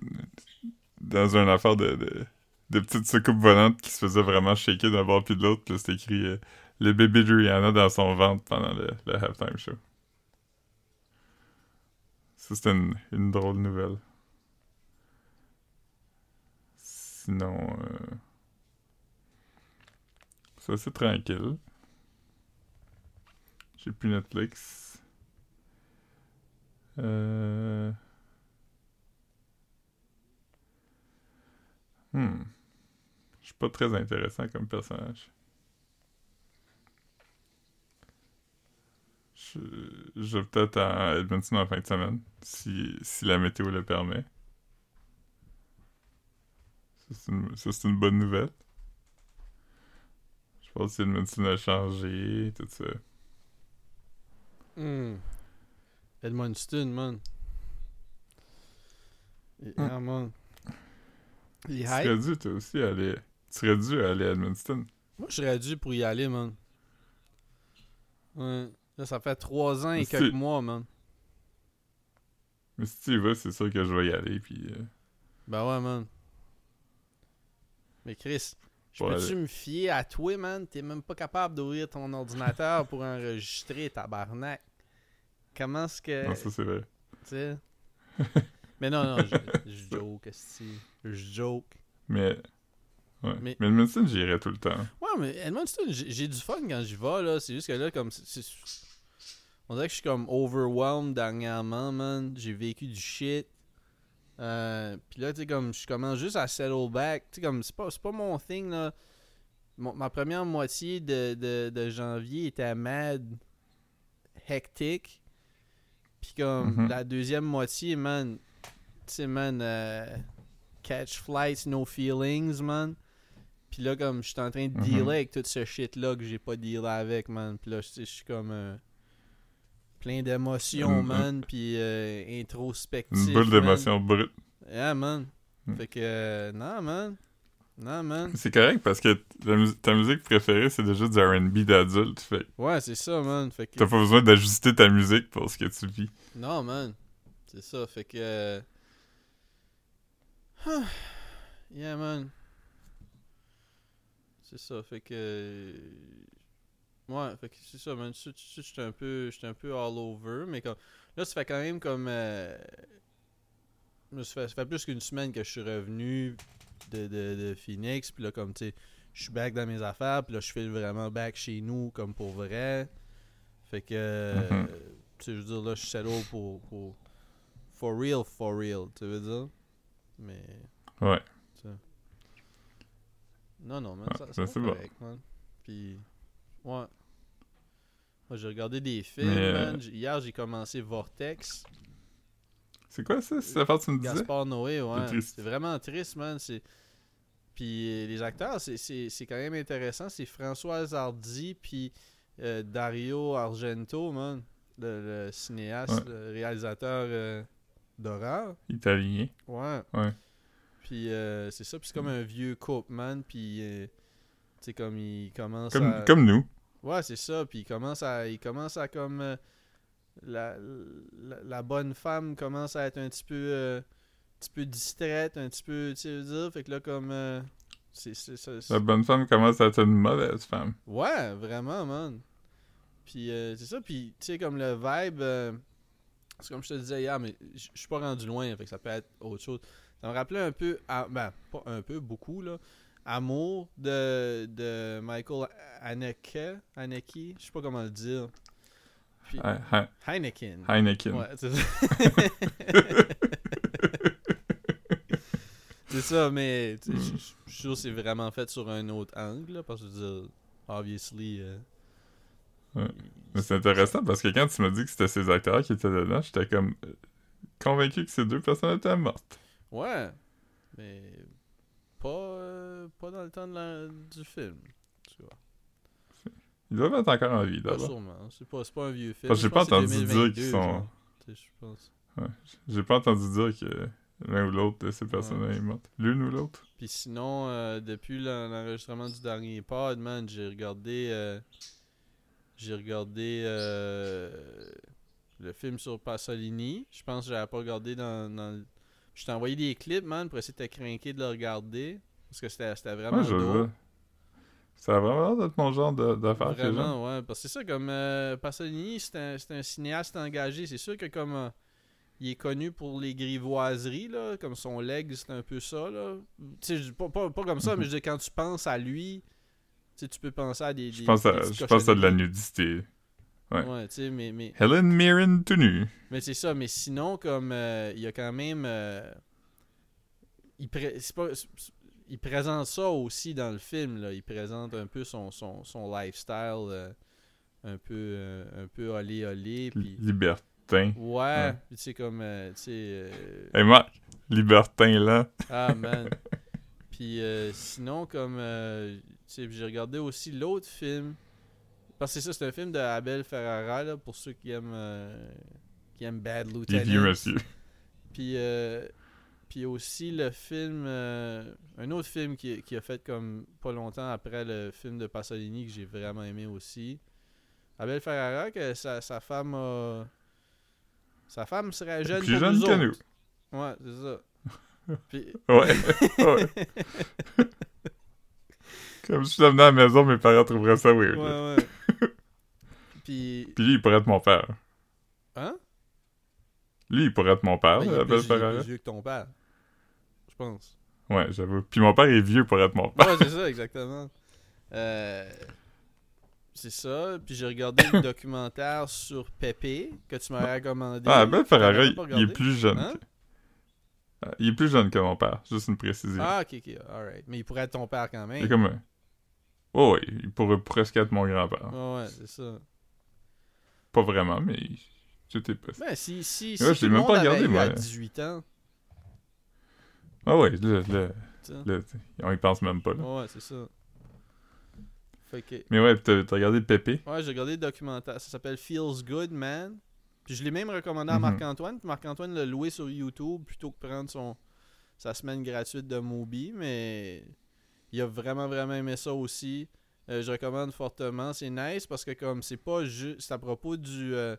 Dans une affaire de... de... de petites soucoupes volantes qui se faisait vraiment shaker d'un bord puis de l'autre. puis C'était écrit euh, Le bébé de Rihanna dans son ventre pendant le, le halftime show. Ça, c'était une, une drôle nouvelle. Sinon, euh... c'est assez tranquille. J'ai plus Netflix. Euh... Hmm. Je suis pas très intéressant comme personnage. Je, vais peut-être à Edmonton en fin de semaine, si, si la météo le permet. Ça, c'est une, une bonne nouvelle. Je pense que Edmonton a changé, tout ça. Hmm. Edmundston, man. Et- Hmm. Ah, man. Les Tu serais dû, toi aussi, aller... Tu serais dû aller à Edmonton. Moi, je serais dû pour y aller, man. Ouais. Là, ça fait trois ans et quelques mois, man. Mais si tu y vas, c'est sûr que je vais y aller, puis... euh, Ben ouais, man. Mais Chris, je peux-tu me fier à toi, man? T'es même pas capable d'ouvrir ton ordinateur pour enregistrer, tabarnak. Comment est-ce que... Non, ça, c'est vrai. Tu sais? Mais non, non, je, je joke. Je joke. Mais... Ouais. Mais- Mais, Edmonton, j'irais tout le temps. Ouais, mais Edmundston, j'ai j'ai du fun quand j'y vais, là. C'est juste que là, comme. On dirait que je suis comme overwhelmed dernièrement, man. J'ai vécu du shit. Euh, Puis là, tu sais, comme, je commence juste à settle back. Tu sais, comme, c'est pas, pas mon thing, là. Mon- ma première moitié de, de, de janvier était mad, hectic. Puis comme, Mhm. la deuxième moitié, man, tu sais, man, euh, catch flights, no feelings, man. Puis là, comme, je suis en train de Mhm. dealer avec tout ce shit-là que j'ai pas dealé avec, man. Puis là, je suis comme euh, plein d'émotions, Une- man. Puis euh, introspectif. Une boule man. d'émotion brute. Yeah, man. Mm. Fait que, euh, non, man. Non, man. C'est correct parce que ta, mus- ta musique préférée, c'est déjà du R&B d'adulte. Fait Ouais, c'est ça, man. Fait que, t'as pas besoin d'ajuster ta musique pour ce que tu vis. non, man. C'est ça. Fait que, euh, yeah, man. C'est ça. Fait que, ouais, fait que c'est ça, man. Ça, tu sais, J'étais un peu, un peu all over, mais comme, là, ça fait quand même comme, euh, ça fait, ça fait plus qu'une semaine que je suis revenu de, de, de Phoenix, puis là, comme, tu sais, je suis back dans mes affaires, puis là, je fais vraiment back chez nous, comme pour vrai. Fait que, Mhm. tu sais, je veux dire, là, je suis settle pour, pour. For real, for real, tu veux dire? Mais. Ouais. Non, non, man, Ah, ça, c'est bon. correct, man. Puis. Ouais. Moi, j'ai regardé des films, Mais, euh, man. Hier, j'ai commencé Vortex. C'est quoi ça, cette affaire que tu me disais? Gaspard Noé, ouais. triste. C'est vraiment triste, man. C'est... Puis euh, les acteurs, c'est, c'est, c'est quand même intéressant. C'est Françoise Hardy puis euh, Dario Argento, man. Le, le cinéaste, Ouais. le réalisateur euh, d'horreur. Italien. Ouais. Ouais. Puis euh, c'est ça, puis c'est comme un vieux couple, man. Puis, euh, sais, comme il commence Comme, à... comme nous. Ouais, c'est ça. Puis il commence à, il commence à comme euh, la, la, la bonne femme commence à être un petit peu, euh, un petit peu distraite, un petit peu, tu sais, veux dire. Fait que là comme, euh, c'est, c'est, c'est- c'est- La bonne femme commence à être une mauvaise femme. ouais, vraiment, man. Puis euh, c'est ça. Puis tu sais comme le vibe, euh, c'est comme je te disais hier, mais je je suis pas rendu loin, fait que ça peut être autre chose. Ça me rappelait un peu, à- ben pas un peu, beaucoup là. Amour de, de Michael Haneke, Haneke, je sais pas comment le dire. Puis, Heineken. Heineken. Ouais, c'est ça. c'est ça, mais sais, je- suis sûr que c'est vraiment fait sur un autre angle, là, parce que je veux dire, obviously. euh, Ouais. il- Mais c'est intéressant parce que quand tu m'as dit que c'était ces acteurs qui étaient dedans, j'étais comme euh, convaincu que ces deux personnes étaient mortes. Ouais, mais pas, euh, pas dans le temps de la- du film. Tu vois. Ils doivent être encore en vie Pas d'abord. sûrement. C'est pas, c'est pas un vieux film. Parce que j'ai pas entendu dire 2022, qu'ils sont-. J'ai pas entendu dire que l'un ou l'autre de ces personnes est morte. L'une ou l'autre? Puis sinon, euh, depuis l'en- l'enregistrement du dernier pod, man, j'ai regardé. euh, j'ai regardé euh, le film sur Pasolini. Je pense que j'avais pas regardé dans. dans le- Je t'ai envoyé des clips, man, pour essayer de te craquer de le regarder. Parce que c'était vraiment. Veux. Ça a vraiment d'être mon genre d'affaire que. Vraiment, ouais. Parce que c'est ça, comme euh, Pasolini, c'est un, c'est un cinéaste engagé. C'est sûr que comme euh, il est connu pour les grivoiseries, là, comme son leg, c'est un peu ça. Là. Tu sais, je dis pas, pas, pas comme ça, Mhm. mais je dis quand tu penses à lui, tu peux penser à des. Je des- pense à, je pense à de la nudité. ouais. Ouais, tu sais, mais, mais, Helen Mirren tout nu. mais c'est ça. Mais sinon, comme euh, il y a quand même. euh, il, pré- c'est pas- il présente ça aussi dans le film. Là. Il présente un peu son, son, son lifestyle. euh, un peu euh, un peu olé olé Libertin. ouais, Ouais. puis tu sais comme euh, tu euh, Hey Marc, libertin là. ah man puis euh, sinon comme j'ai regardé aussi l'autre film parce que c'est ça c'est un film de Abel Ferrara là, pour ceux qui aiment qui aiment Bad Lieutenant puis puis aussi le film euh, un autre film qui, qui a fait comme pas longtemps après le film de Pasolini que j'ai vraiment aimé aussi Abel Ferrara que sa, sa femme a sa femme serait jeune Plus jeune nous que nous. autres. Ouais, c'est ça. Puis, Ouais. ouais. Comme je suis venu à la maison, mes parents trouveraient ça weird. là. ouais, ouais. Puis, Puis lui, il pourrait être mon père. hein? Lui, il pourrait être mon père, il, est Abel Ferrara. plus vieux que ton père. Pense. Ouais, j'avoue. Puis mon père est vieux pour être mon père. Ouais, c'est ça, exactement. Euh, c'est ça. Puis j'ai regardé le documentaire sur Pépé que tu m'avais recommandé. Ah, Abel Ferrara, il, est plus jeune. Hein? que- Ah, Il est plus jeune que mon père, juste une précision. Ah, ok, ok, alright. Mais il pourrait être ton père quand même. comme un... Oh, ouais, il pourrait presque être mon grand-père. Ouais, ouais, c'est ça. Pas vraiment, mais tout est possible. Ben, si, si, je l'ai même pas regardé, moi. à 18 ans, Ah ouais, là, t'sais, on y pense même pas, là. Ouais, c'est ça. Fait que... Mais ouais, t'as regardé Pépé? Ouais, j'ai regardé le documentaire. Ça s'appelle Feels Good, Man. Puis je l'ai même recommandé à Mhm. Marc-Antoine. Puis Marc-Antoine l'a loué sur YouTube plutôt que prendre son, sa semaine gratuite de Moby. Mais il a vraiment, vraiment aimé ça aussi. Euh, je recommande fortement. C'est nice parce que comme c'est pas juste... C'est à propos du, euh,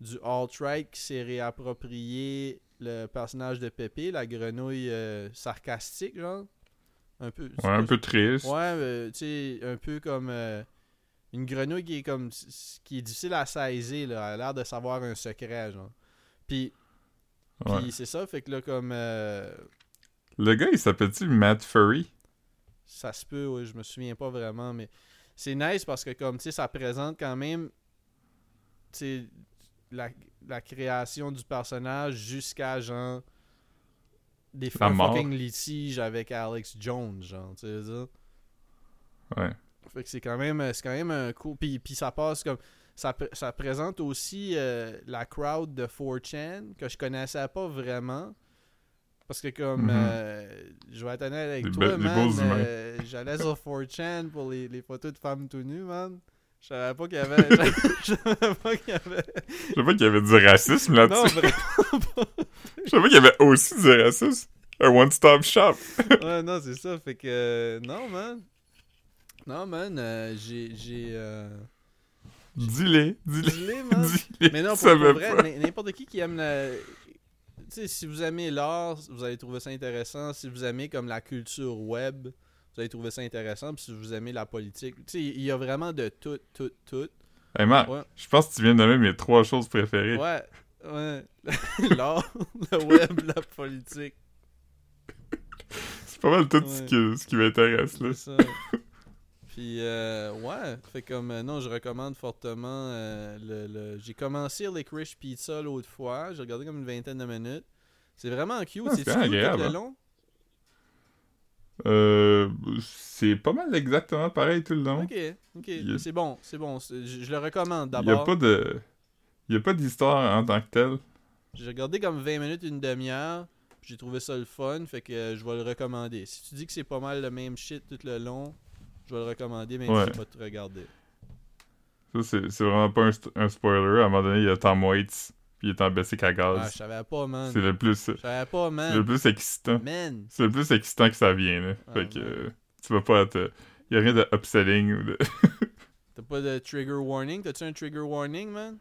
du alt-right qui s'est réapproprié le personnage de Pépé, la grenouille euh, sarcastique, genre. Un peu. Ouais, un peu triste. Ouais, euh, tu sais, un peu comme euh, une grenouille qui est comme qui est difficile à saisir, là. Elle a l'air de savoir un secret, genre. Puis, Ouais. puis c'est ça, fait que là, comme. euh, Le gars, il s'appelle-tu Matt Furry? Ça se peut, ouais, je me souviens pas vraiment, mais c'est nice parce que comme tu sais, ça présente quand même tu sais, la, la création du personnage jusqu'à genre des La fu- mort. fucking litiges avec Alex Jones, genre, tu sais ça. Ouais. Fait que c'est quand même c'est quand même un cool puis, puis ça passe comme ça, ça présente aussi euh, la crowd de 4chan que je connaissais pas vraiment parce que comme Mhm. euh, je vais être honnête avec Des toi man, euh, j'allais sur 4chan pour les, les photos de femmes tout nues man je savais pas qu'il y avait je savais pas qu'il y avait Je sais pas qu'il y avait du racisme non là-dessus. vraiment pas Je pas qu'il y avait aussi du racisme. Un one-stop shop. ouais non c'est ça fait que euh, non man non man euh, j'ai j'ai euh, Dis-les, dis-les, dis-les, man dis-les. Mais non, pour, pour vrai, n'importe qui qui aime la... Tu sais, si vous aimez l'art, vous allez trouver ça intéressant. Si vous aimez comme la culture web, vous allez trouver ça intéressant. Puis si vous aimez la politique, tu sais, il y a vraiment de tout, tout, tout. Hey Marc, Ouais. je pense que tu viens de nommer mes trois choses préférées. Ouais, ouais. L'art, le web, la politique. C'est pas mal tout ce, qui, ce qui m'intéresse là. Ça. Puis, euh, ouais, fait comme, euh, non, je recommande fortement euh, le, le- J'ai commencé Licorice Pizza l'autre fois, j'ai regardé comme une vingtaine de minutes. C'est vraiment cute, Ah, c'est tout le hein. long? Euh, c'est pas mal exactement pareil tout le long. Ok, ok, a- c'est bon, c'est bon, je, je le recommande Il y a d'abord. pas de... Il a pas d'histoire en tant que telle. J'ai regardé comme 20 minutes, une demi-heure, j'ai trouvé ça le fun, fait que je vais le recommander. Si tu dis que c'est pas mal le même shit tout le long, je vais le recommander, même Ouais. si j'ai pas tout regardé. Ça, c'est vraiment pas un, un spoiler. À un moment donné, il y a Tom Waits, puis il est en Bessic à Ah, gaz. je savais pas, man. c'est le plus... Je savais pas, C'est man. le plus excitant. Man. C'est le plus excitant que ça vient, là. Ah, fait que... euh, tu vas pas être... Il y a rien de upselling ou de... T'as pas de trigger warning? T'as-tu un trigger warning, man?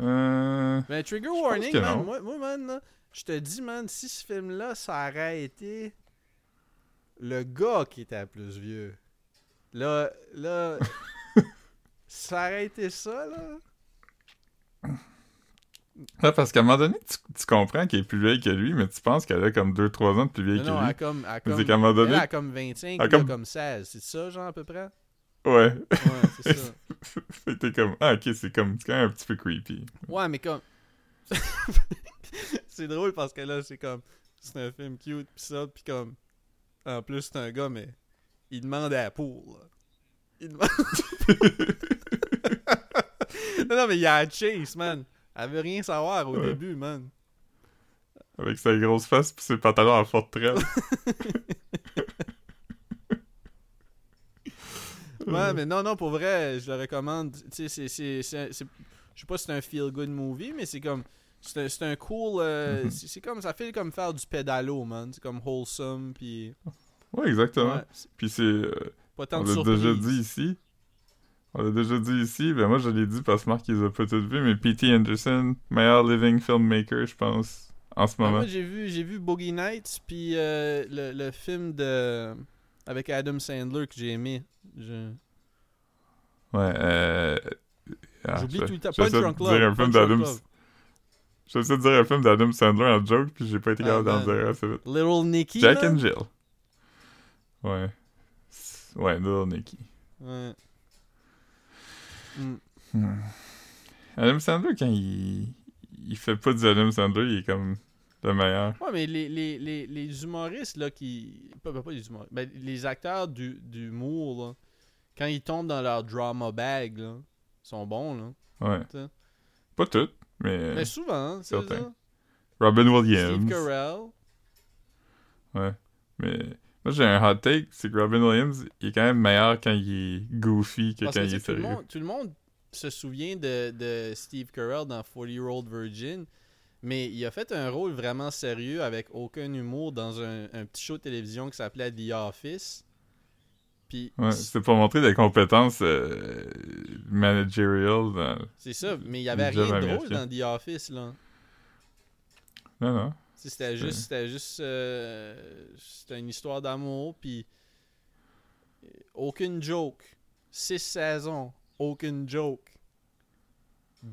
Euh... Ben, trigger warning, man. Moi, moi, man, là, je te dis, man, si ce film-là, ça aurait été le gars qui était le plus vieux. Là, là, ça aurait été ça, là. Ouais, parce qu'à un moment donné, tu, tu comprends qu'elle est plus vieille que lui, mais tu penses qu'elle a comme 2-3 ans de plus vieille Non, que non, elle lui. a comme, elle comme, c'est qu'à un moment elle donné... a comme 25, elle a comme- comme 16. C'est ça, genre, à peu près? Ouais. Ouais, c'est ça. t'es comme... Ah, ok, c'est comme... C'est quand même un petit peu creepy. Ouais, mais comme. c'est drôle parce que là, c'est comme. C'est un film cute, pis ça, pis comme. En plus, c'est un gars, mais. Il demande à la poule, là. Il demande. non, non, mais il y a Chase, man. Elle veut rien savoir au Ouais. début, man. Avec sa grosse face pis ses pantalons en forte traîne. Ouais, mais non, non, pour vrai, je le recommande. Tu sais, c'est- Je sais pas si c'est un feel-good movie, mais c'est comme. C'est un, un cool. euh, Mhm. c'est c'est comme. Ça fait comme faire du pédalo, man. C'est comme wholesome, pis. Ouais, exactement. Puis c'est... euh, pas tant on de l'a déjà dit ici. On l'a déjà dit ici. Ben moi, je l'ai dit parce que Marc, les a pas toutes vues, mais P.T. Anderson, meilleur living filmmaker, je pense, en ce Ah, moment. moi, j'ai vu, j'ai vu Boogie Nights, puis euh, le, le film de avec Adam Sandler que j'ai aimé. Je- Ouais, euh... ah, J'oublie tout le temps. j'essaie Punch de Drunk dire Love. un film d'Adam... J'essaie de dire un film d'Adam Sandler en joke, puis j'ai pas été Ah, capable d'en man. dire assez vite. Little Nicky. Jack and Jill. Ouais. Ouais, Little Nicky. Ouais. Hmm. Adam Sandler, quand il... il fait pas du Adam Sandler, il est comme le meilleur. Ouais, mais les, les, les, les humoristes, là, qui. Pas, pas les humoristes. Ben, les acteurs du- d'humour, là, quand ils tombent dans leur drama bag, là, sont bons, là. Ouais. T'sais. Pas toutes, mais... Mais souvent, c'est certains. ça. Robin Steve Williams. Carell. Ouais. Mais moi, j'ai un hot take, c'est que Robin Williams, il est quand même meilleur quand il est goofy que Parce quand que il est sais, tout, le sérieux. monde, tout le monde se souvient de, de Steve Carell dans 40 Year Old Virgin, mais il a fait un rôle vraiment sérieux avec aucun humour dans un, un petit show de télévision qui s'appelait The Office. Puis Ouais, c'est pour montrer des compétences euh, managerial dans... c'est ça, mais il y avait rien de drôle dans The Office là. Non, non. C'était juste, c'était juste, euh, c'était une histoire d'amour, puis aucune joke. Six saisons, aucune joke.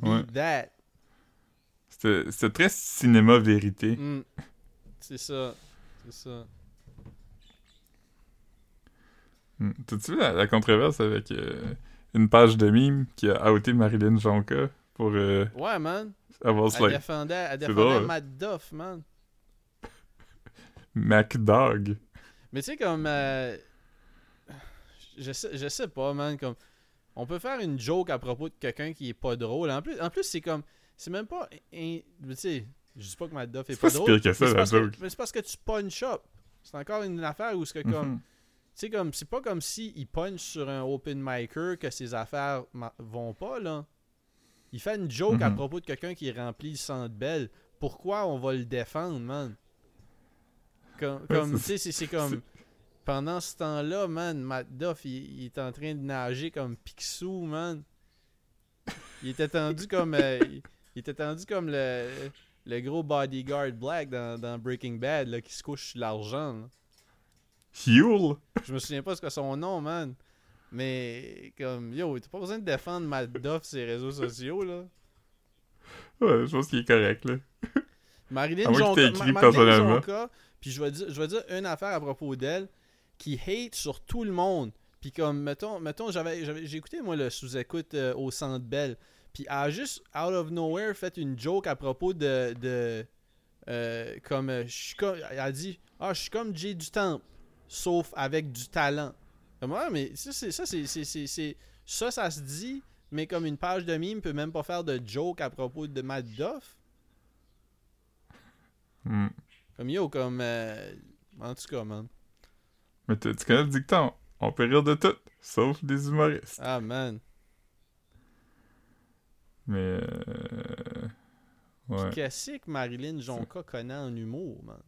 Ouais. that. C'était très cinéma vérité. Mm. C'est ça. C'est ça. Hmm. T'as-tu vu la, la controverse avec euh, une page de mime qui a outé Marilyn Jonka pour euh, Ouais, man. avoir Elle défendait, elle C'est défendait drôle. Matt Duff, man. MacDog? Mais tu sais, comme. euh, je, sais, je sais pas, man. Comme. On peut faire une joke à propos de quelqu'un qui est pas drôle. En plus, en plus c'est comme. C'est même pas. Tu sais, je dis pas que Matt Duff est C'est pas, pas si drôle. que c'est la parce que- joke. mais c'est parce que tu punch up. C'est encore une affaire où c'est que comme. Mhm. Tu sais, comme. C'est pas comme si il punch sur un open micer que ses affaires vont pas, là. Il fait une joke à Mhm. propos de quelqu'un qui remplit le centre belle. Pourquoi on va le défendre, man? Comme, tu sais, c'est- comme. Pendant ce temps-là, man, Matt Duff, il, il est en train de nager comme Picsou, man. Il était tendu comme. euh, il, il était tendu comme le, le gros bodyguard black dans, dans Breaking Bad, là, qui se couche sur l'argent. là. Huel? Je me souviens pas ce que son nom, man. Mais, comme, yo, t'as pas besoin de défendre Matt Duff sur les réseaux sociaux, là. Ouais, je pense qu'il est correct, là. Marilyn Jonca, Ma- Marilyn. Jonca, puis je vais dire, une affaire à propos d'elle qui hate sur tout le monde. Puis comme mettons, mettons j'avais j'ai écouté moi le sous-écoute euh, au Centre Bell, puis elle a juste out of nowhere fait une joke à propos de de euh, comme euh, je comme elle a dit "Ah, je suis comme Jay du Temple sauf avec du talent." Comme ouais, mais ça c'est ça c'est c'est- ça ça se dit mais comme une page de mime peut même pas faire de joke à propos de Matt Duff. Hmm. Comme yo, comme. euh, En tout cas, man. Mais tu connais le dicton? On peut rire de tout, sauf des humoristes. Ah, man. Mais... Euh... Ouais. Qu'est-ce que Marilyn Jonca connaît en humour, man?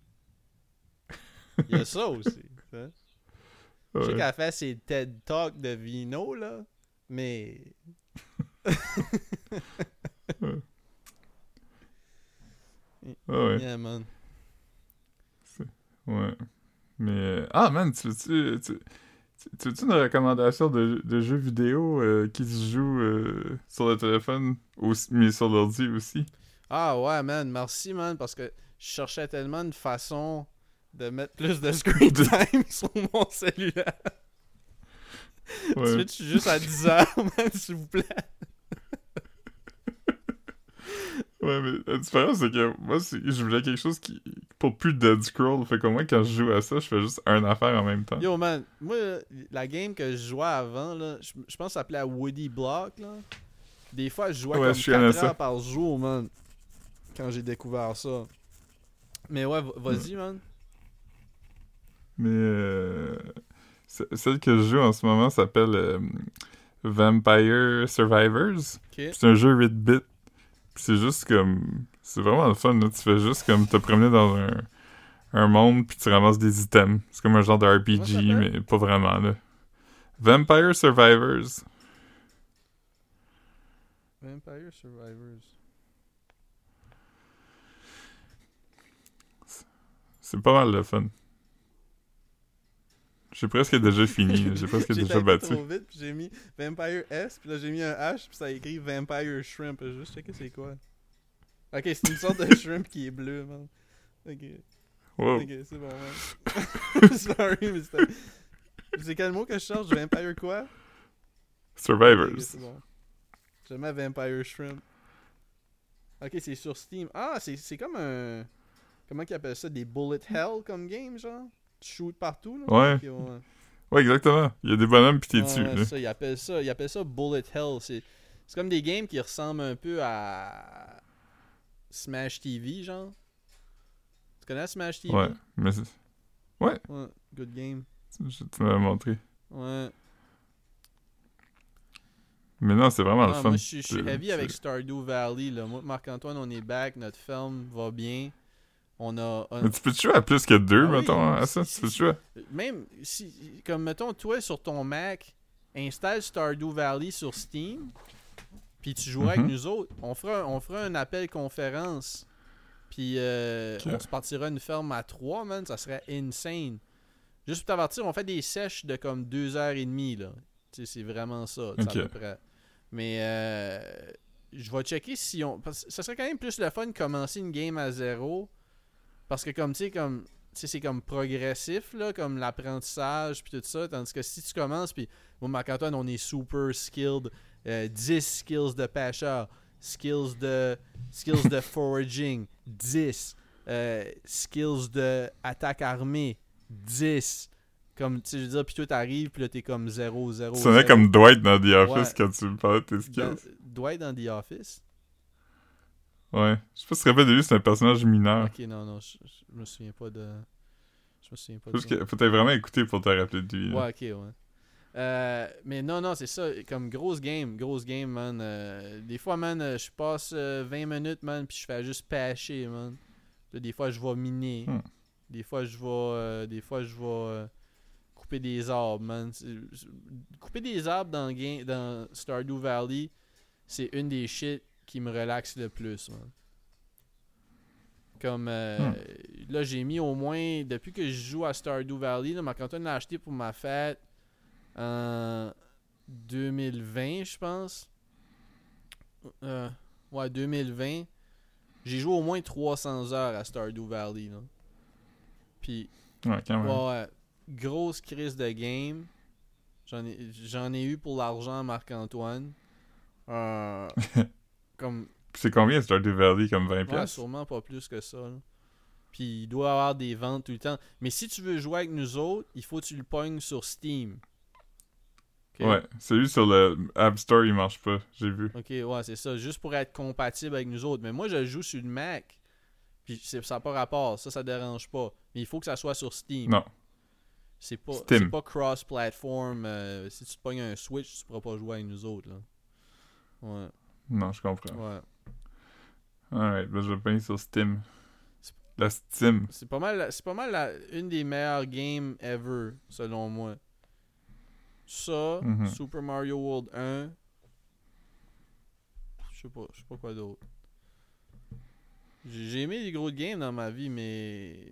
Il y a ça aussi. hein. Je sais ouais. qu'elle fait ses TED Talks de vino, là. Mais. Ah ouais. Yeah, man. Ouais. Mais. euh, Ah, man, tu veux-tu. Tu, tu, tu veux-tu une recommandation de, de jeux vidéo euh, qui se jouent euh, sur le téléphone, aussi, mais sur l'ordi aussi? Ah, ouais, man. Merci, man. Parce que je cherchais tellement une façon de mettre plus de screen time sur mon cellulaire. Ouais. Switch juste à 10 heures, man, s'il vous plaît? Ouais, mais la différence, c'est que moi, je voulais quelque chose qui. pour plus dead scroll. Fait qu'au moins, quand je joue à ça, je fais juste un affaire en même temps. Yo, man, moi, la game que je jouais avant, là, je, je pense que ça s'appelait Woody Block, là. Des fois, je jouais Ouais, comme je connais 4 ça. par jour, man. Quand j'ai découvert ça. Mais ouais, vas-y, man. Mais. Euh... ce- Celle que je joue en ce moment s'appelle euh, Vampire Survivors. C'est un jeu 8 bits. Puis c'est juste comme. C'est vraiment le fun, là. Tu fais juste comme te promener dans un, un monde, puis tu ramasses des items. C'est comme un genre de RPG, mais pas vraiment, là. Vampire Survivors. Vampire Survivors. C'est pas mal le fun. J'ai presque déjà fini. J'ai presque J'ai déjà battu. trop vite, j'ai mis Vampire S, puis là j'ai mis un H, puis ça a écrit Vampire Shrimp. Je juste checker c'est quoi. Ok, c'est une sorte de shrimp qui est bleu, man. Ok, Wow. ok, c'est bon, man. Sorry, mais c'était. C'est quel mot que je cherche? Vampire quoi? Survivors. Ok, c'est bon. Je mets Vampire Shrimp. Ok, c'est sur Steam. Ah, c'est c'est comme un. Comment qu'ils appellent ça? Des bullet hell comme game, genre? Tu shoot partout, là Ouais. Ok, ouais. Ouais, exactement. Il y a des bonhommes pis t'es Ouais, dessus. ouais, là. ça, ils appellent ça, ils appellent ça bullet hell. C'est comme des games qui ressemblent un peu à Smash TV, genre. Tu connais Smash TV Ouais, mais c'est- Ouais, good game. je- tu m'avais montré. Ouais. Mais non, c'est vraiment Ah, le fun. moi, je suis- je suis C'est- heavy avec Stardew Valley. Là. Moi, Marc-Antoine, on est back. Notre film va bien. On a. on- Mais tu peux te jouer à plus que deux, Ah oui, mettons, à ça? si- Tu peux te si- jouer à- Même si. Comme mettons, toi, sur ton Mac, installe Stardew Valley sur Steam. Puis tu joueras avec Mhm. nous autres. On fera, on fera un appel conférence. Puis euh, on se partira une ferme à trois, man. Ça serait insane. Juste pour t'avertir, on fait des sèches de comme deux heures et demie, là. Tu sais, c'est vraiment ça, à peu près. Mais euh, je vais checker si on. Parce que ça serait quand même plus le fun de commencer une game à zéro. Parce que comme tu sais, comme. sais, c'est comme progressif, là, comme l'apprentissage, puis tout ça. Tandis que si tu commences, puis moi, Marc-Antoine, on est super skilled. euh, 10 skills de pêcheur, skills de, skills de foraging, 10. euh, skills de attaque armée, 10. Comme, tu sais, je veux dire, puis toi, t'arrives, puis là, t'es comme 0, 0, Tu sonnais comme Dwight dans The Office Ouais. quand tu me parlais de tes Dans, skills. Dwight dans The Office? Ouais. Je sais pas si tu te rappelles de lui, c'est un personnage mineur. Ok, non, non, je, je me souviens pas de... Je me souviens pas de Parce que faut vraiment écouté pour te rappeler de lui. là. Ouais, ok, ouais. Euh, mais non, non, c'est ça. Comme grosse game, grosse game, man. Euh, des fois, man, euh, je passe euh, 20 minutes, man, puis je fais juste pêcher, man. Puis des fois, je vais miner. Hmm. Des fois, je vais, euh, des fois, je vais euh, couper des arbres, man. Couper des arbres dans, game, dans Stardew Valley, c'est une des shit qui me relaxe le plus, man. Comme euh, Hmm. là, j'ai mis au moins depuis que je joue à Stardew Valley, là, Marc-Antoine l'a acheté pour ma fête en 2020, je pense. Euh, ouais, 2020. J'ai joué au moins 300 heures à Stardew Valley. Là. Puis, Ouais, quand même. ouais, grosse crise de game. J'en ai, j'en ai eu pour l'argent, Marc-Antoine. Euh, comme C'est combien? Stardew Valley comme 20 Ouais, pièces sûrement pas plus que ça. là. Puis il doit avoir des ventes tout le temps. Mais si tu veux jouer avec nous autres, il faut que tu le pognes sur Steam. Ok? Ouais, celui sur le App Store il marche pas, j'ai vu. Ok, ouais, c'est ça. Juste pour être compatible avec nous autres. Mais moi, je joue sur le Mac. Puis ça n'a pas rapport. Ça, ça dérange pas. Mais il faut que ça soit sur Steam. Non. C'est pas, Steam. pas cross-platform. euh, si tu pognes un Switch, tu pourras pas jouer avec nous autres. Là. Ouais, Non, je comprends. ouais. Alright, ben je vais payer sur Steam. La Steam. C'est pas mal, c'est pas mal la- une des meilleures games ever, selon moi. Ça, Mhm. Super Mario World 1. Je sais pas, je sais pas quoi d'autre. J'ai aimé les gros games dans ma vie, mais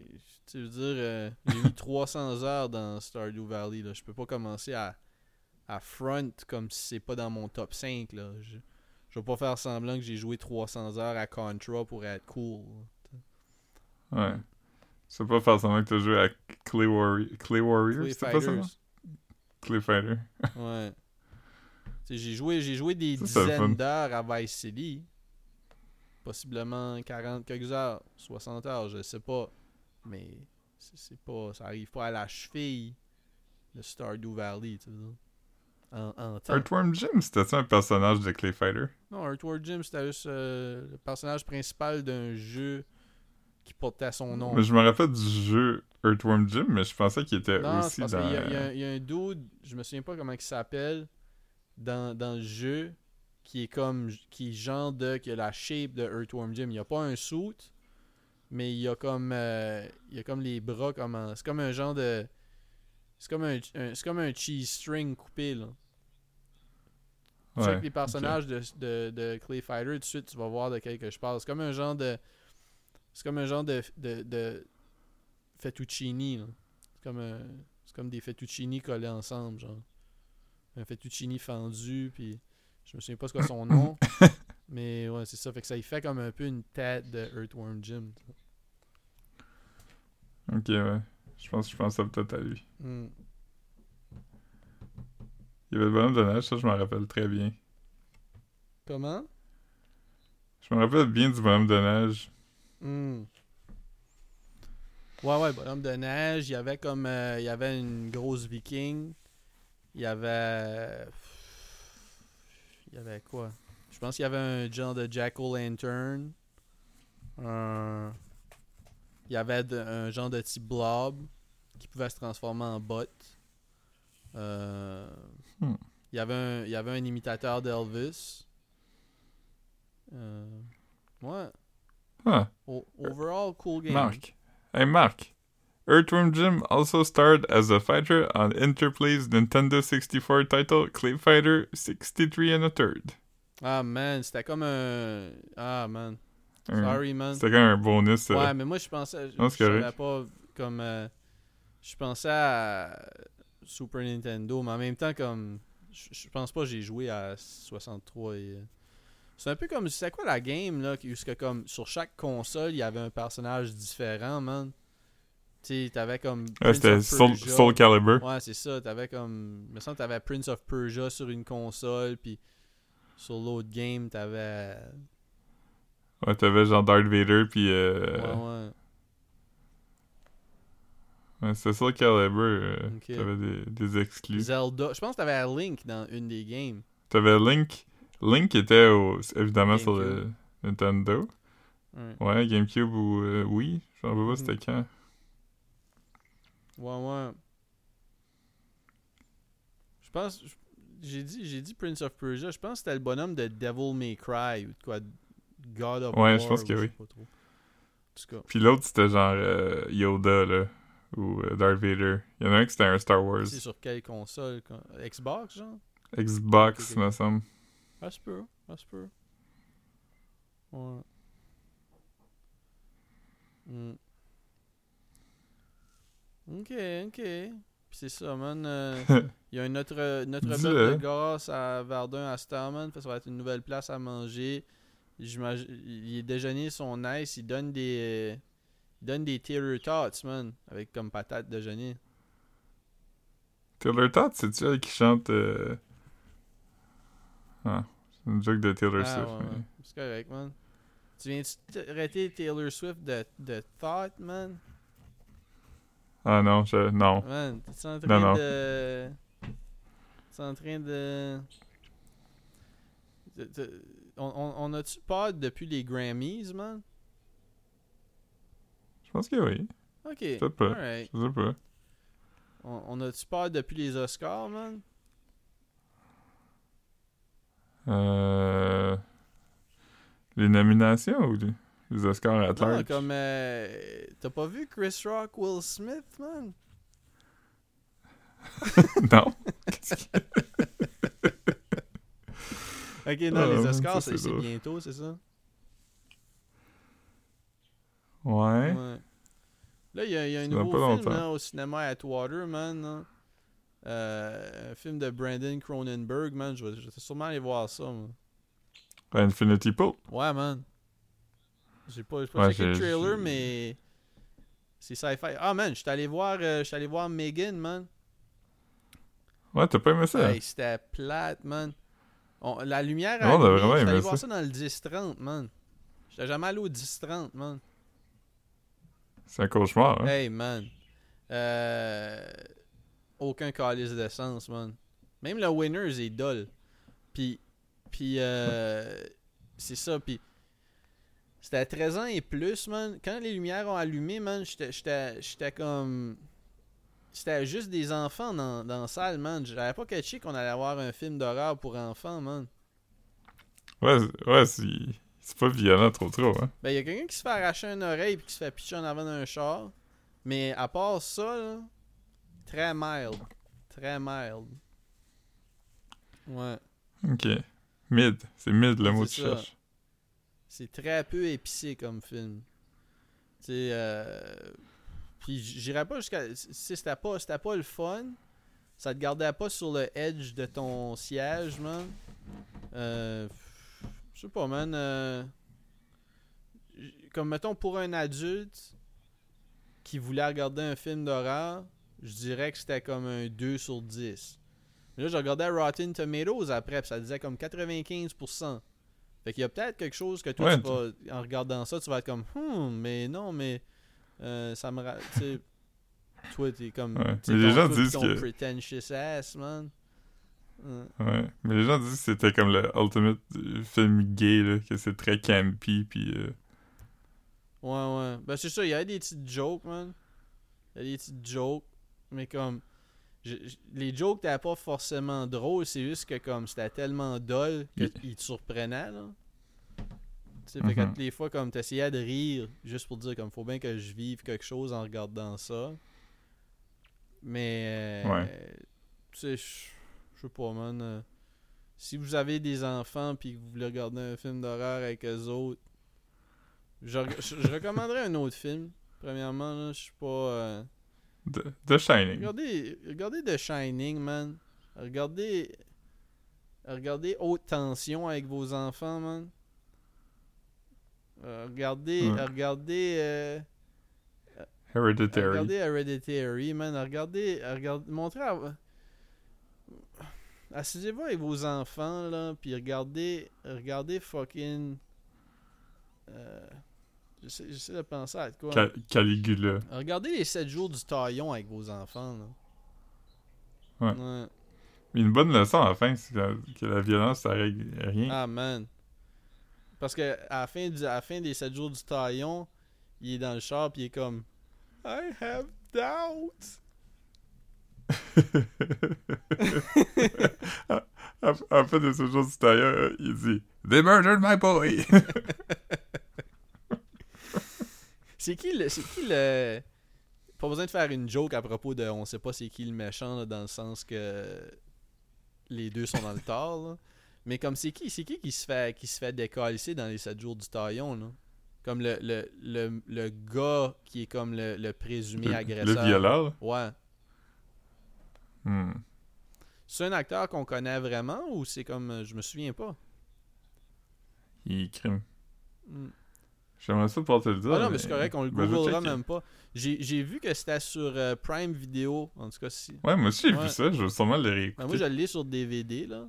tu veux dire, euh, j'ai mis 300 heures dans Stardew Valley. Là. Je peux pas commencer à, à front comme si c'est pas dans mon top 5. Là. Je, je vais pas faire semblant que j'ai joué 300 heures à Contra pour être cool. Ouais. Sais pas faire semblant que t'as joué à Clay, Warri- Clay Warrior, Clay pas ça? Clay Fighter. Ouais. Sais, j'ai joué, j'ai joué des Ça, dizaines d'heures à Vice City. Possiblement 40 quelques heures, 60 heures, je sais pas. Mais c'est pas. Ça arrive pas à la cheville de Stardew Valley, tu vois. En, en temps. Earthworm Jim, c'était ça un personnage de Clay Fighter? Non, Earthworm Jim, c'était juste euh, le personnage principal d'un jeu qui portait son nom. Mais je me rappelle du jeu Earthworm Jim, mais je pensais qu'il était Non, aussi parce dans... qu'il y, a- il y a un- il y a un dude, je me souviens pas comment il s'appelle, dans, dans le jeu, qui est comme, qui est genre de, qui a la shape de Earthworm Jim. Il y a pas un suit, mais il y a comme, euh, il y a comme les bras comme, en- c'est comme un genre de, c'est comme un, un- c'est comme un cheese string coupé là. Tu Ouais, check les personnages de, de, de Clay Fighter, tout de suite tu vas voir de quel que je parle. C'est comme un genre de, c'est comme un genre de, de, de fettuccini. C'est comme un- comme des fettuccini collés ensemble, genre. Un fettuccini fendu, puis je me souviens pas ce que son nom. mais ouais, c'est ça. Fait que ça y fait comme un peu une tête de Earthworm Jim. tu. Ok, ouais. Je pense, je pense ça peut-être à lui. Hmm. Il y avait le bonhomme de neige, ça je m'en rappelle très bien. Comment? Je me rappelle bien du bonhomme de neige. Hmm. Ouais, ouais, bonhomme de neige. Il y avait comme. euh, il y avait une grosse viking. Il y avait. Il y avait quoi? Je pense qu'il y avait un genre de Jack-O-Lantern. Un- Il y avait de- un genre de petit blob qui pouvait se transformer en bot. Euh, Hmm. il, y avait un, il y avait un imitateur d'Elvis. Euh, ouais. O- overall, cool game. Mark. Hey Mark. Earthworm Jim also starred as a fighter on Interplay's Nintendo 64 title Clay Fighter 63 and a third. Ah man, c'était comme un. Ah man. Un- Sorry man. C'était comme un bonus. euh, Ouais, mais moi je pensais. Je, Non, je c'est correct. savais pas comme. euh, je pensais à Super Nintendo, mais en même temps, comme. Je, pense pas j'ai joué à 63 et. C'est un peu comme. C'est quoi la game là? Que comme sur chaque console, il y avait un personnage différent, man? Tu sais, t'avais comme. C'était. Soul Calibur. Ouais, c'est ça. T'avais comme. Il me semble que t'avais Prince of Persia sur une console, puis sur l'autre game, t'avais. Ouais, t'avais genre Darth Vader, puis. Euh... Ouais, ouais. Ouais, c'était Soul Calibur. euh, Ok. T'avais des, des exclus. Zelda. Je pense que t'avais Link dans une des games. T'avais Link. Link était au, évidemment sur le. Nintendo. Ouais, Ouais, GameCube ou euh, Wii. Je sais pas Mhm. c'était quand. ouais. ouais. Je pense. J'ai dit, j'ai dit Prince of Persia. Je pense que c'était le bonhomme de Devil May Cry ou de quoi. God of Ouais, War. je pense que ou oui. sais pas trop. En tout cas. Puis l'autre, c'était genre euh, Yoda, là. Ou euh, Darth Vader. Il y en a un qui c'était un Star Wars. C'est sur quelle console? Xbox, genre? Xbox, Ok, ok. me semble. Se peut. Ouais. Hmm. Ok, ok. Puis c'est ça, man. euh, Il y a une autre, notre de grâce à Verdun à Starman. Ça va être une nouvelle place à manger. J'imagine- Les déjeuners sont nice. Ils donnent des. Ils donnent des tater tots, man. Avec comme patate déjeuner. Taylor Tot, c'est-tu elle qui chante. euh, Ah, c'est une joke de Taylor Ah, Swift. ouais, mais- ouais. C'est correct, man. Tu viens-tu arrêter Taylor Swift de, de Thought, man? Ah non, je... non. Man, t'es en train Non, non. de. T'es en train de. de- de- On, on, on a-tu pas depuis les Grammys, man? Je pense que oui. Ok. Pas. Je sais pas. On, on a-tu pas depuis les Oscars, man? Euh... Les nominations ou les, les Oscars à Non, large? comme. euh, T'as pas vu Chris Rock, Will Smith, man? non. Ok, non, Ah, les Oscars, c'est bientôt, c'est ça? Ouais. Ouais. Là, il y a, y a un Ça nouveau film là, au cinéma Atwater, man. là. Euh, un film de Brandon Cronenberg, man. Je vais, je vais sûrement aller voir ça. Infinity Pool. Ouais, man. J'ai pas, pas Ouais, checké le trailer, mais. C'est sci-fi. Ah, man, j'étais allé voir, euh, allé voir Megan, man. Ouais, t'as pas aimé ça? C'était plate, man. On- la lumière Non, on a vraiment aimé allé voir ça. ça dans le 10-30, man. J'étais jamais allé au 10-30, man. C'est un cauchemar, hein? Hey, man. Euh, aucun calice d'essence, man. Même le Winners est dull. Puis, puis euh, c'est ça. Puis, c'était à 13 ans et plus, man. Quand les lumières ont allumé, man, j'étais- comme. C'était juste des enfants dans, dans la salle, man. J'avais pas catché qu'on allait avoir un film d'horreur pour enfants, man. Ouais, ouais c'est c'est pas violent trop trop, hein? Ben, il y a quelqu'un qui se fait arracher une oreille puis qui se fait pitcher en avant d'un char. Mais à part ça, là, très mild. Très mild. Ouais. Ok. Mid. C'est mid le mot que tu cherches. C'est très peu épicé comme film. Tu sais, euh... Puis j'irais pas jusqu'à... Si c'était pas, c'était pas le fun, ça te gardait pas sur le edge de ton siège, man. Euh... Je sais pas, man. euh, Comme, mettons, pour un adulte qui voulait regarder un film d'horreur, je dirais que c'était comme un 2 sur 10. Mais là, je regardais Rotten Tomatoes après, puis ça disait comme 95%. Fait qu'il y a peut-être quelque chose que toi, Ouais, tu vas, en regardant ça, tu vas être comme, hmm, mais non, mais euh, ça me. Tu sais, toi, t'es comme. Ouais. tu sais, Mais les ton- gens toi, disent ton que- pretentious ass, man. Ouais. Ouais. Mais les gens disent que c'était comme le ultimate film gay, là, que c'est très campy, pis... euh, Ouais, ouais. Ben, c'est ça, il y avait des petites jokes, man. Il y a des petites jokes, mais comme. je- je- les jokes t'étaient pas forcément drôles, c'est juste que comme c'était tellement dull Il- qu'ils te surprenaient, là. Tu sais, Mhm. toutes les fois, comme t'essayais de rire, juste pour dire, comme, faut bien que je vive quelque chose en regardant ça. Mais. euh, Ouais. Tu sais, je sais pas, man. euh, si vous avez des enfants puis que vous voulez regarder un film d'horreur avec eux autres, je, reg- je- je recommanderais un autre film. Premièrement, là, je suis pas. euh, The, The Shining. Regardez, regardez The Shining, man. Regardez. Regardez Haute Tension avec vos enfants, man. Euh, regardez. Regardez. euh, Hereditary. Regardez Hereditary, man. Regardez, regardez, montrez à... Asseyez-vous avec vos enfants, là, puis regardez, regardez fucking... Euh, J'essaie j'essaie de penser à quoi. Ca- Caligula. Regardez les 7 jours du taillon avec vos enfants, là. Ouais. Une bonne leçon à la fin, c'est que, que la violence, ça règle rien. Ah, man. Parce que à la fin, du, à la fin des 7 jours du taillon, il est dans le char, puis il est comme... I have doubts. Fin de ce jour du tailleur, euh, il dit They murdered my boy! C'est qui le. C'est qui le. Pas besoin de faire une joke à propos de on sait pas c'est qui le méchant là, dans le sens que les deux sont dans le tort là. Mais comme c'est qui c'est qui qui se fait qui se fait décalisser dans les 7 jours du taillon là? Comme le, le, le, le gars qui est comme le, le présumé agresseur. le violeur? Ouais. Hmm. C'est un acteur qu'on connaît vraiment ou c'est comme euh, je me souviens pas? Il crime. Hmm. J'aimerais ça pouvoir te le dire. Ah non, mais c'est correct, on le ben, googlera même pas. J'ai vu que c'était sur euh, Prime Video, en tout cas si. Ouais, moi aussi j'ai Ouais. vu ça, je vais sûrement le réécouter. Ben, moi, je l'ai sur DVD, là.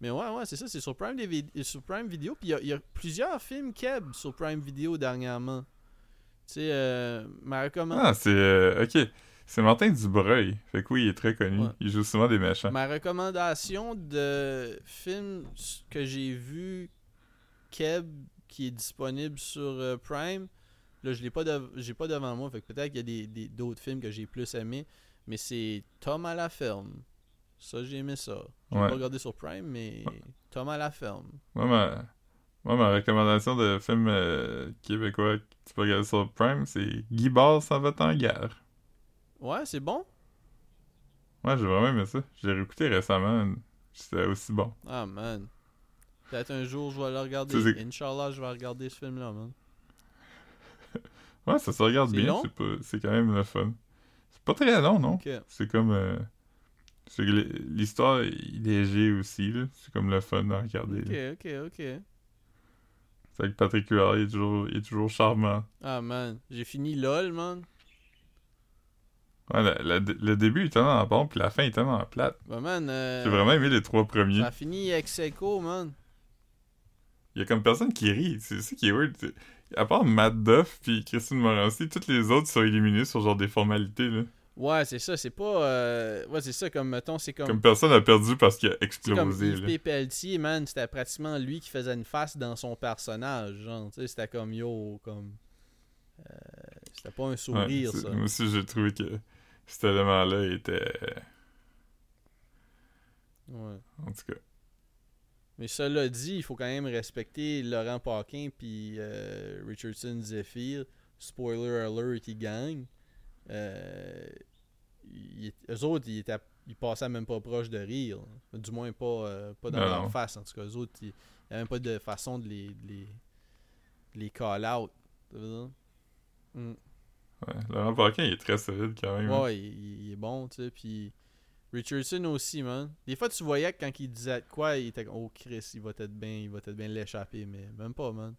Mais ouais, ouais, c'est ça, c'est sur Prime, DVD, sur Prime Video. Puis il y a- il y, a plusieurs films Keb sur Prime Video dernièrement. Tu sais, euh, ma recommandation. Ah, c'est. euh, ok. C'est Martin Dubreuil. Fait que oui, il est très connu. Ouais. Il joue souvent des méchants. Ma recommandation de film que j'ai vu Keb qui est disponible sur euh, Prime. Là, je l'ai pas de- j'ai pas devant moi, fait que peut-être qu'il y a des- d'autres films que j'ai plus aimés, mais c'est Tom à la ferme. Ça, j'ai aimé ça. J'ai Ouais. pas regardé sur Prime, mais Tom à la ferme. Moi, ma, moi, ma recommandation de film euh, québécois que tu peux regarder sur Prime, c'est Guy Barre s'en va en guerre. Ouais, c'est bon? Ouais, j'ai vraiment aimé ça. J'ai réécouté récemment. C'était aussi bon. Ah, man. Peut-être un jour, je vais le regarder. Inch'Allah, je vais regarder ce film-là, man. Ouais, ça se regarde bien. C'est pas- C'est quand même le fun. C'est pas très long, non? Ok. C'est comme. euh, c'est que L'histoire est léger aussi, là. C'est comme le fun à regarder. là. Ok, ok, ok. C'est avec Patrick Huard, il est toujours, il est toujours charmant. Ah, man. J'ai fini LOL, man. Ouais, la- le début est tellement bon, puis la fin est tellement plate. Bah, man. euh, J'ai vraiment aimé les trois premiers. Ça a fini ex aequo, man. Il y a comme personne qui rit. C'est ça qui est weird. À part Matt Duff puis Christine Morancy, toutes les autres sont éliminés sur genre des formalités. Là. Ouais, c'est ça. C'est pas. euh, Ouais, c'est ça. Comme, mettons, c'est comme. Comme personne a perdu parce qu'il a C'est comme explosé. Yves. Pelletier, man, c'était pratiquement lui qui faisait une face dans son personnage, genre, tu sais, c'était comme yo, comme... euh, c'était pas un sourire, ça. Moi aussi, j'ai trouvé que cet élément-là était. Ouais. En tout cas. Mais cela dit, il faut quand même respecter Laurent Paquin puis euh, Richardson Zephyr. Spoiler alert, ils gagnent. Euh, eux autres, ils, étaient, ils passaient même pas proche de rire. Du moins pas, euh, pas dans Non, leur non. face. En tout cas, eux autres, il n'y a même pas de façon de les, de les, de les call out. Mm. Ouais. Laurent Paquin, il est très solide quand même. hein. Ouais, il, il est bon, tu sais. Puis Richardson aussi, man. Des fois, tu voyais que quand il disait quoi, il était comme, oh Chris, il va peut-être bien, il va peut-être bien l'échapper, mais même pas, man.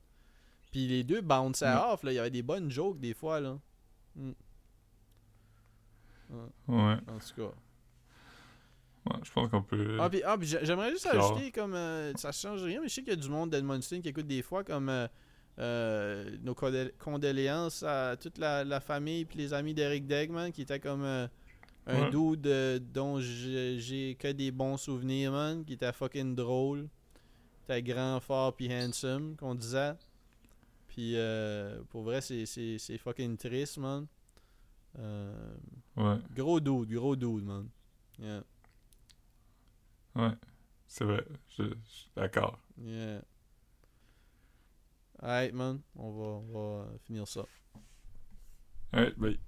Puis les deux bounce Mm. off, là. Il y avait des bonnes jokes des fois, là. Mm. Ouais. En tout cas. Ouais, je pense qu'on peut. Ah, puis, ah, j'aimerais juste ajouter, comme, euh, ça change rien, mais je sais qu'il y a du monde d'Edmundston qui écoute des fois, comme, euh, euh, nos condoléances à toute la, la famille puis les amis d'Eric Degman, qui était comme euh, un Ouais. dude euh, dont j'ai que des bons souvenirs, man, qui était fucking drôle. Était grand, fort puis handsome, qu'on disait. Puis, pour vrai, c'est- fucking triste, man. Ouais. gros dude, gros dude, man. Yeah. Ouais. C'est vrai. Je, je suis d'accord. Yeah. Alright, man. On va, on va finir ça. Ouais, bye.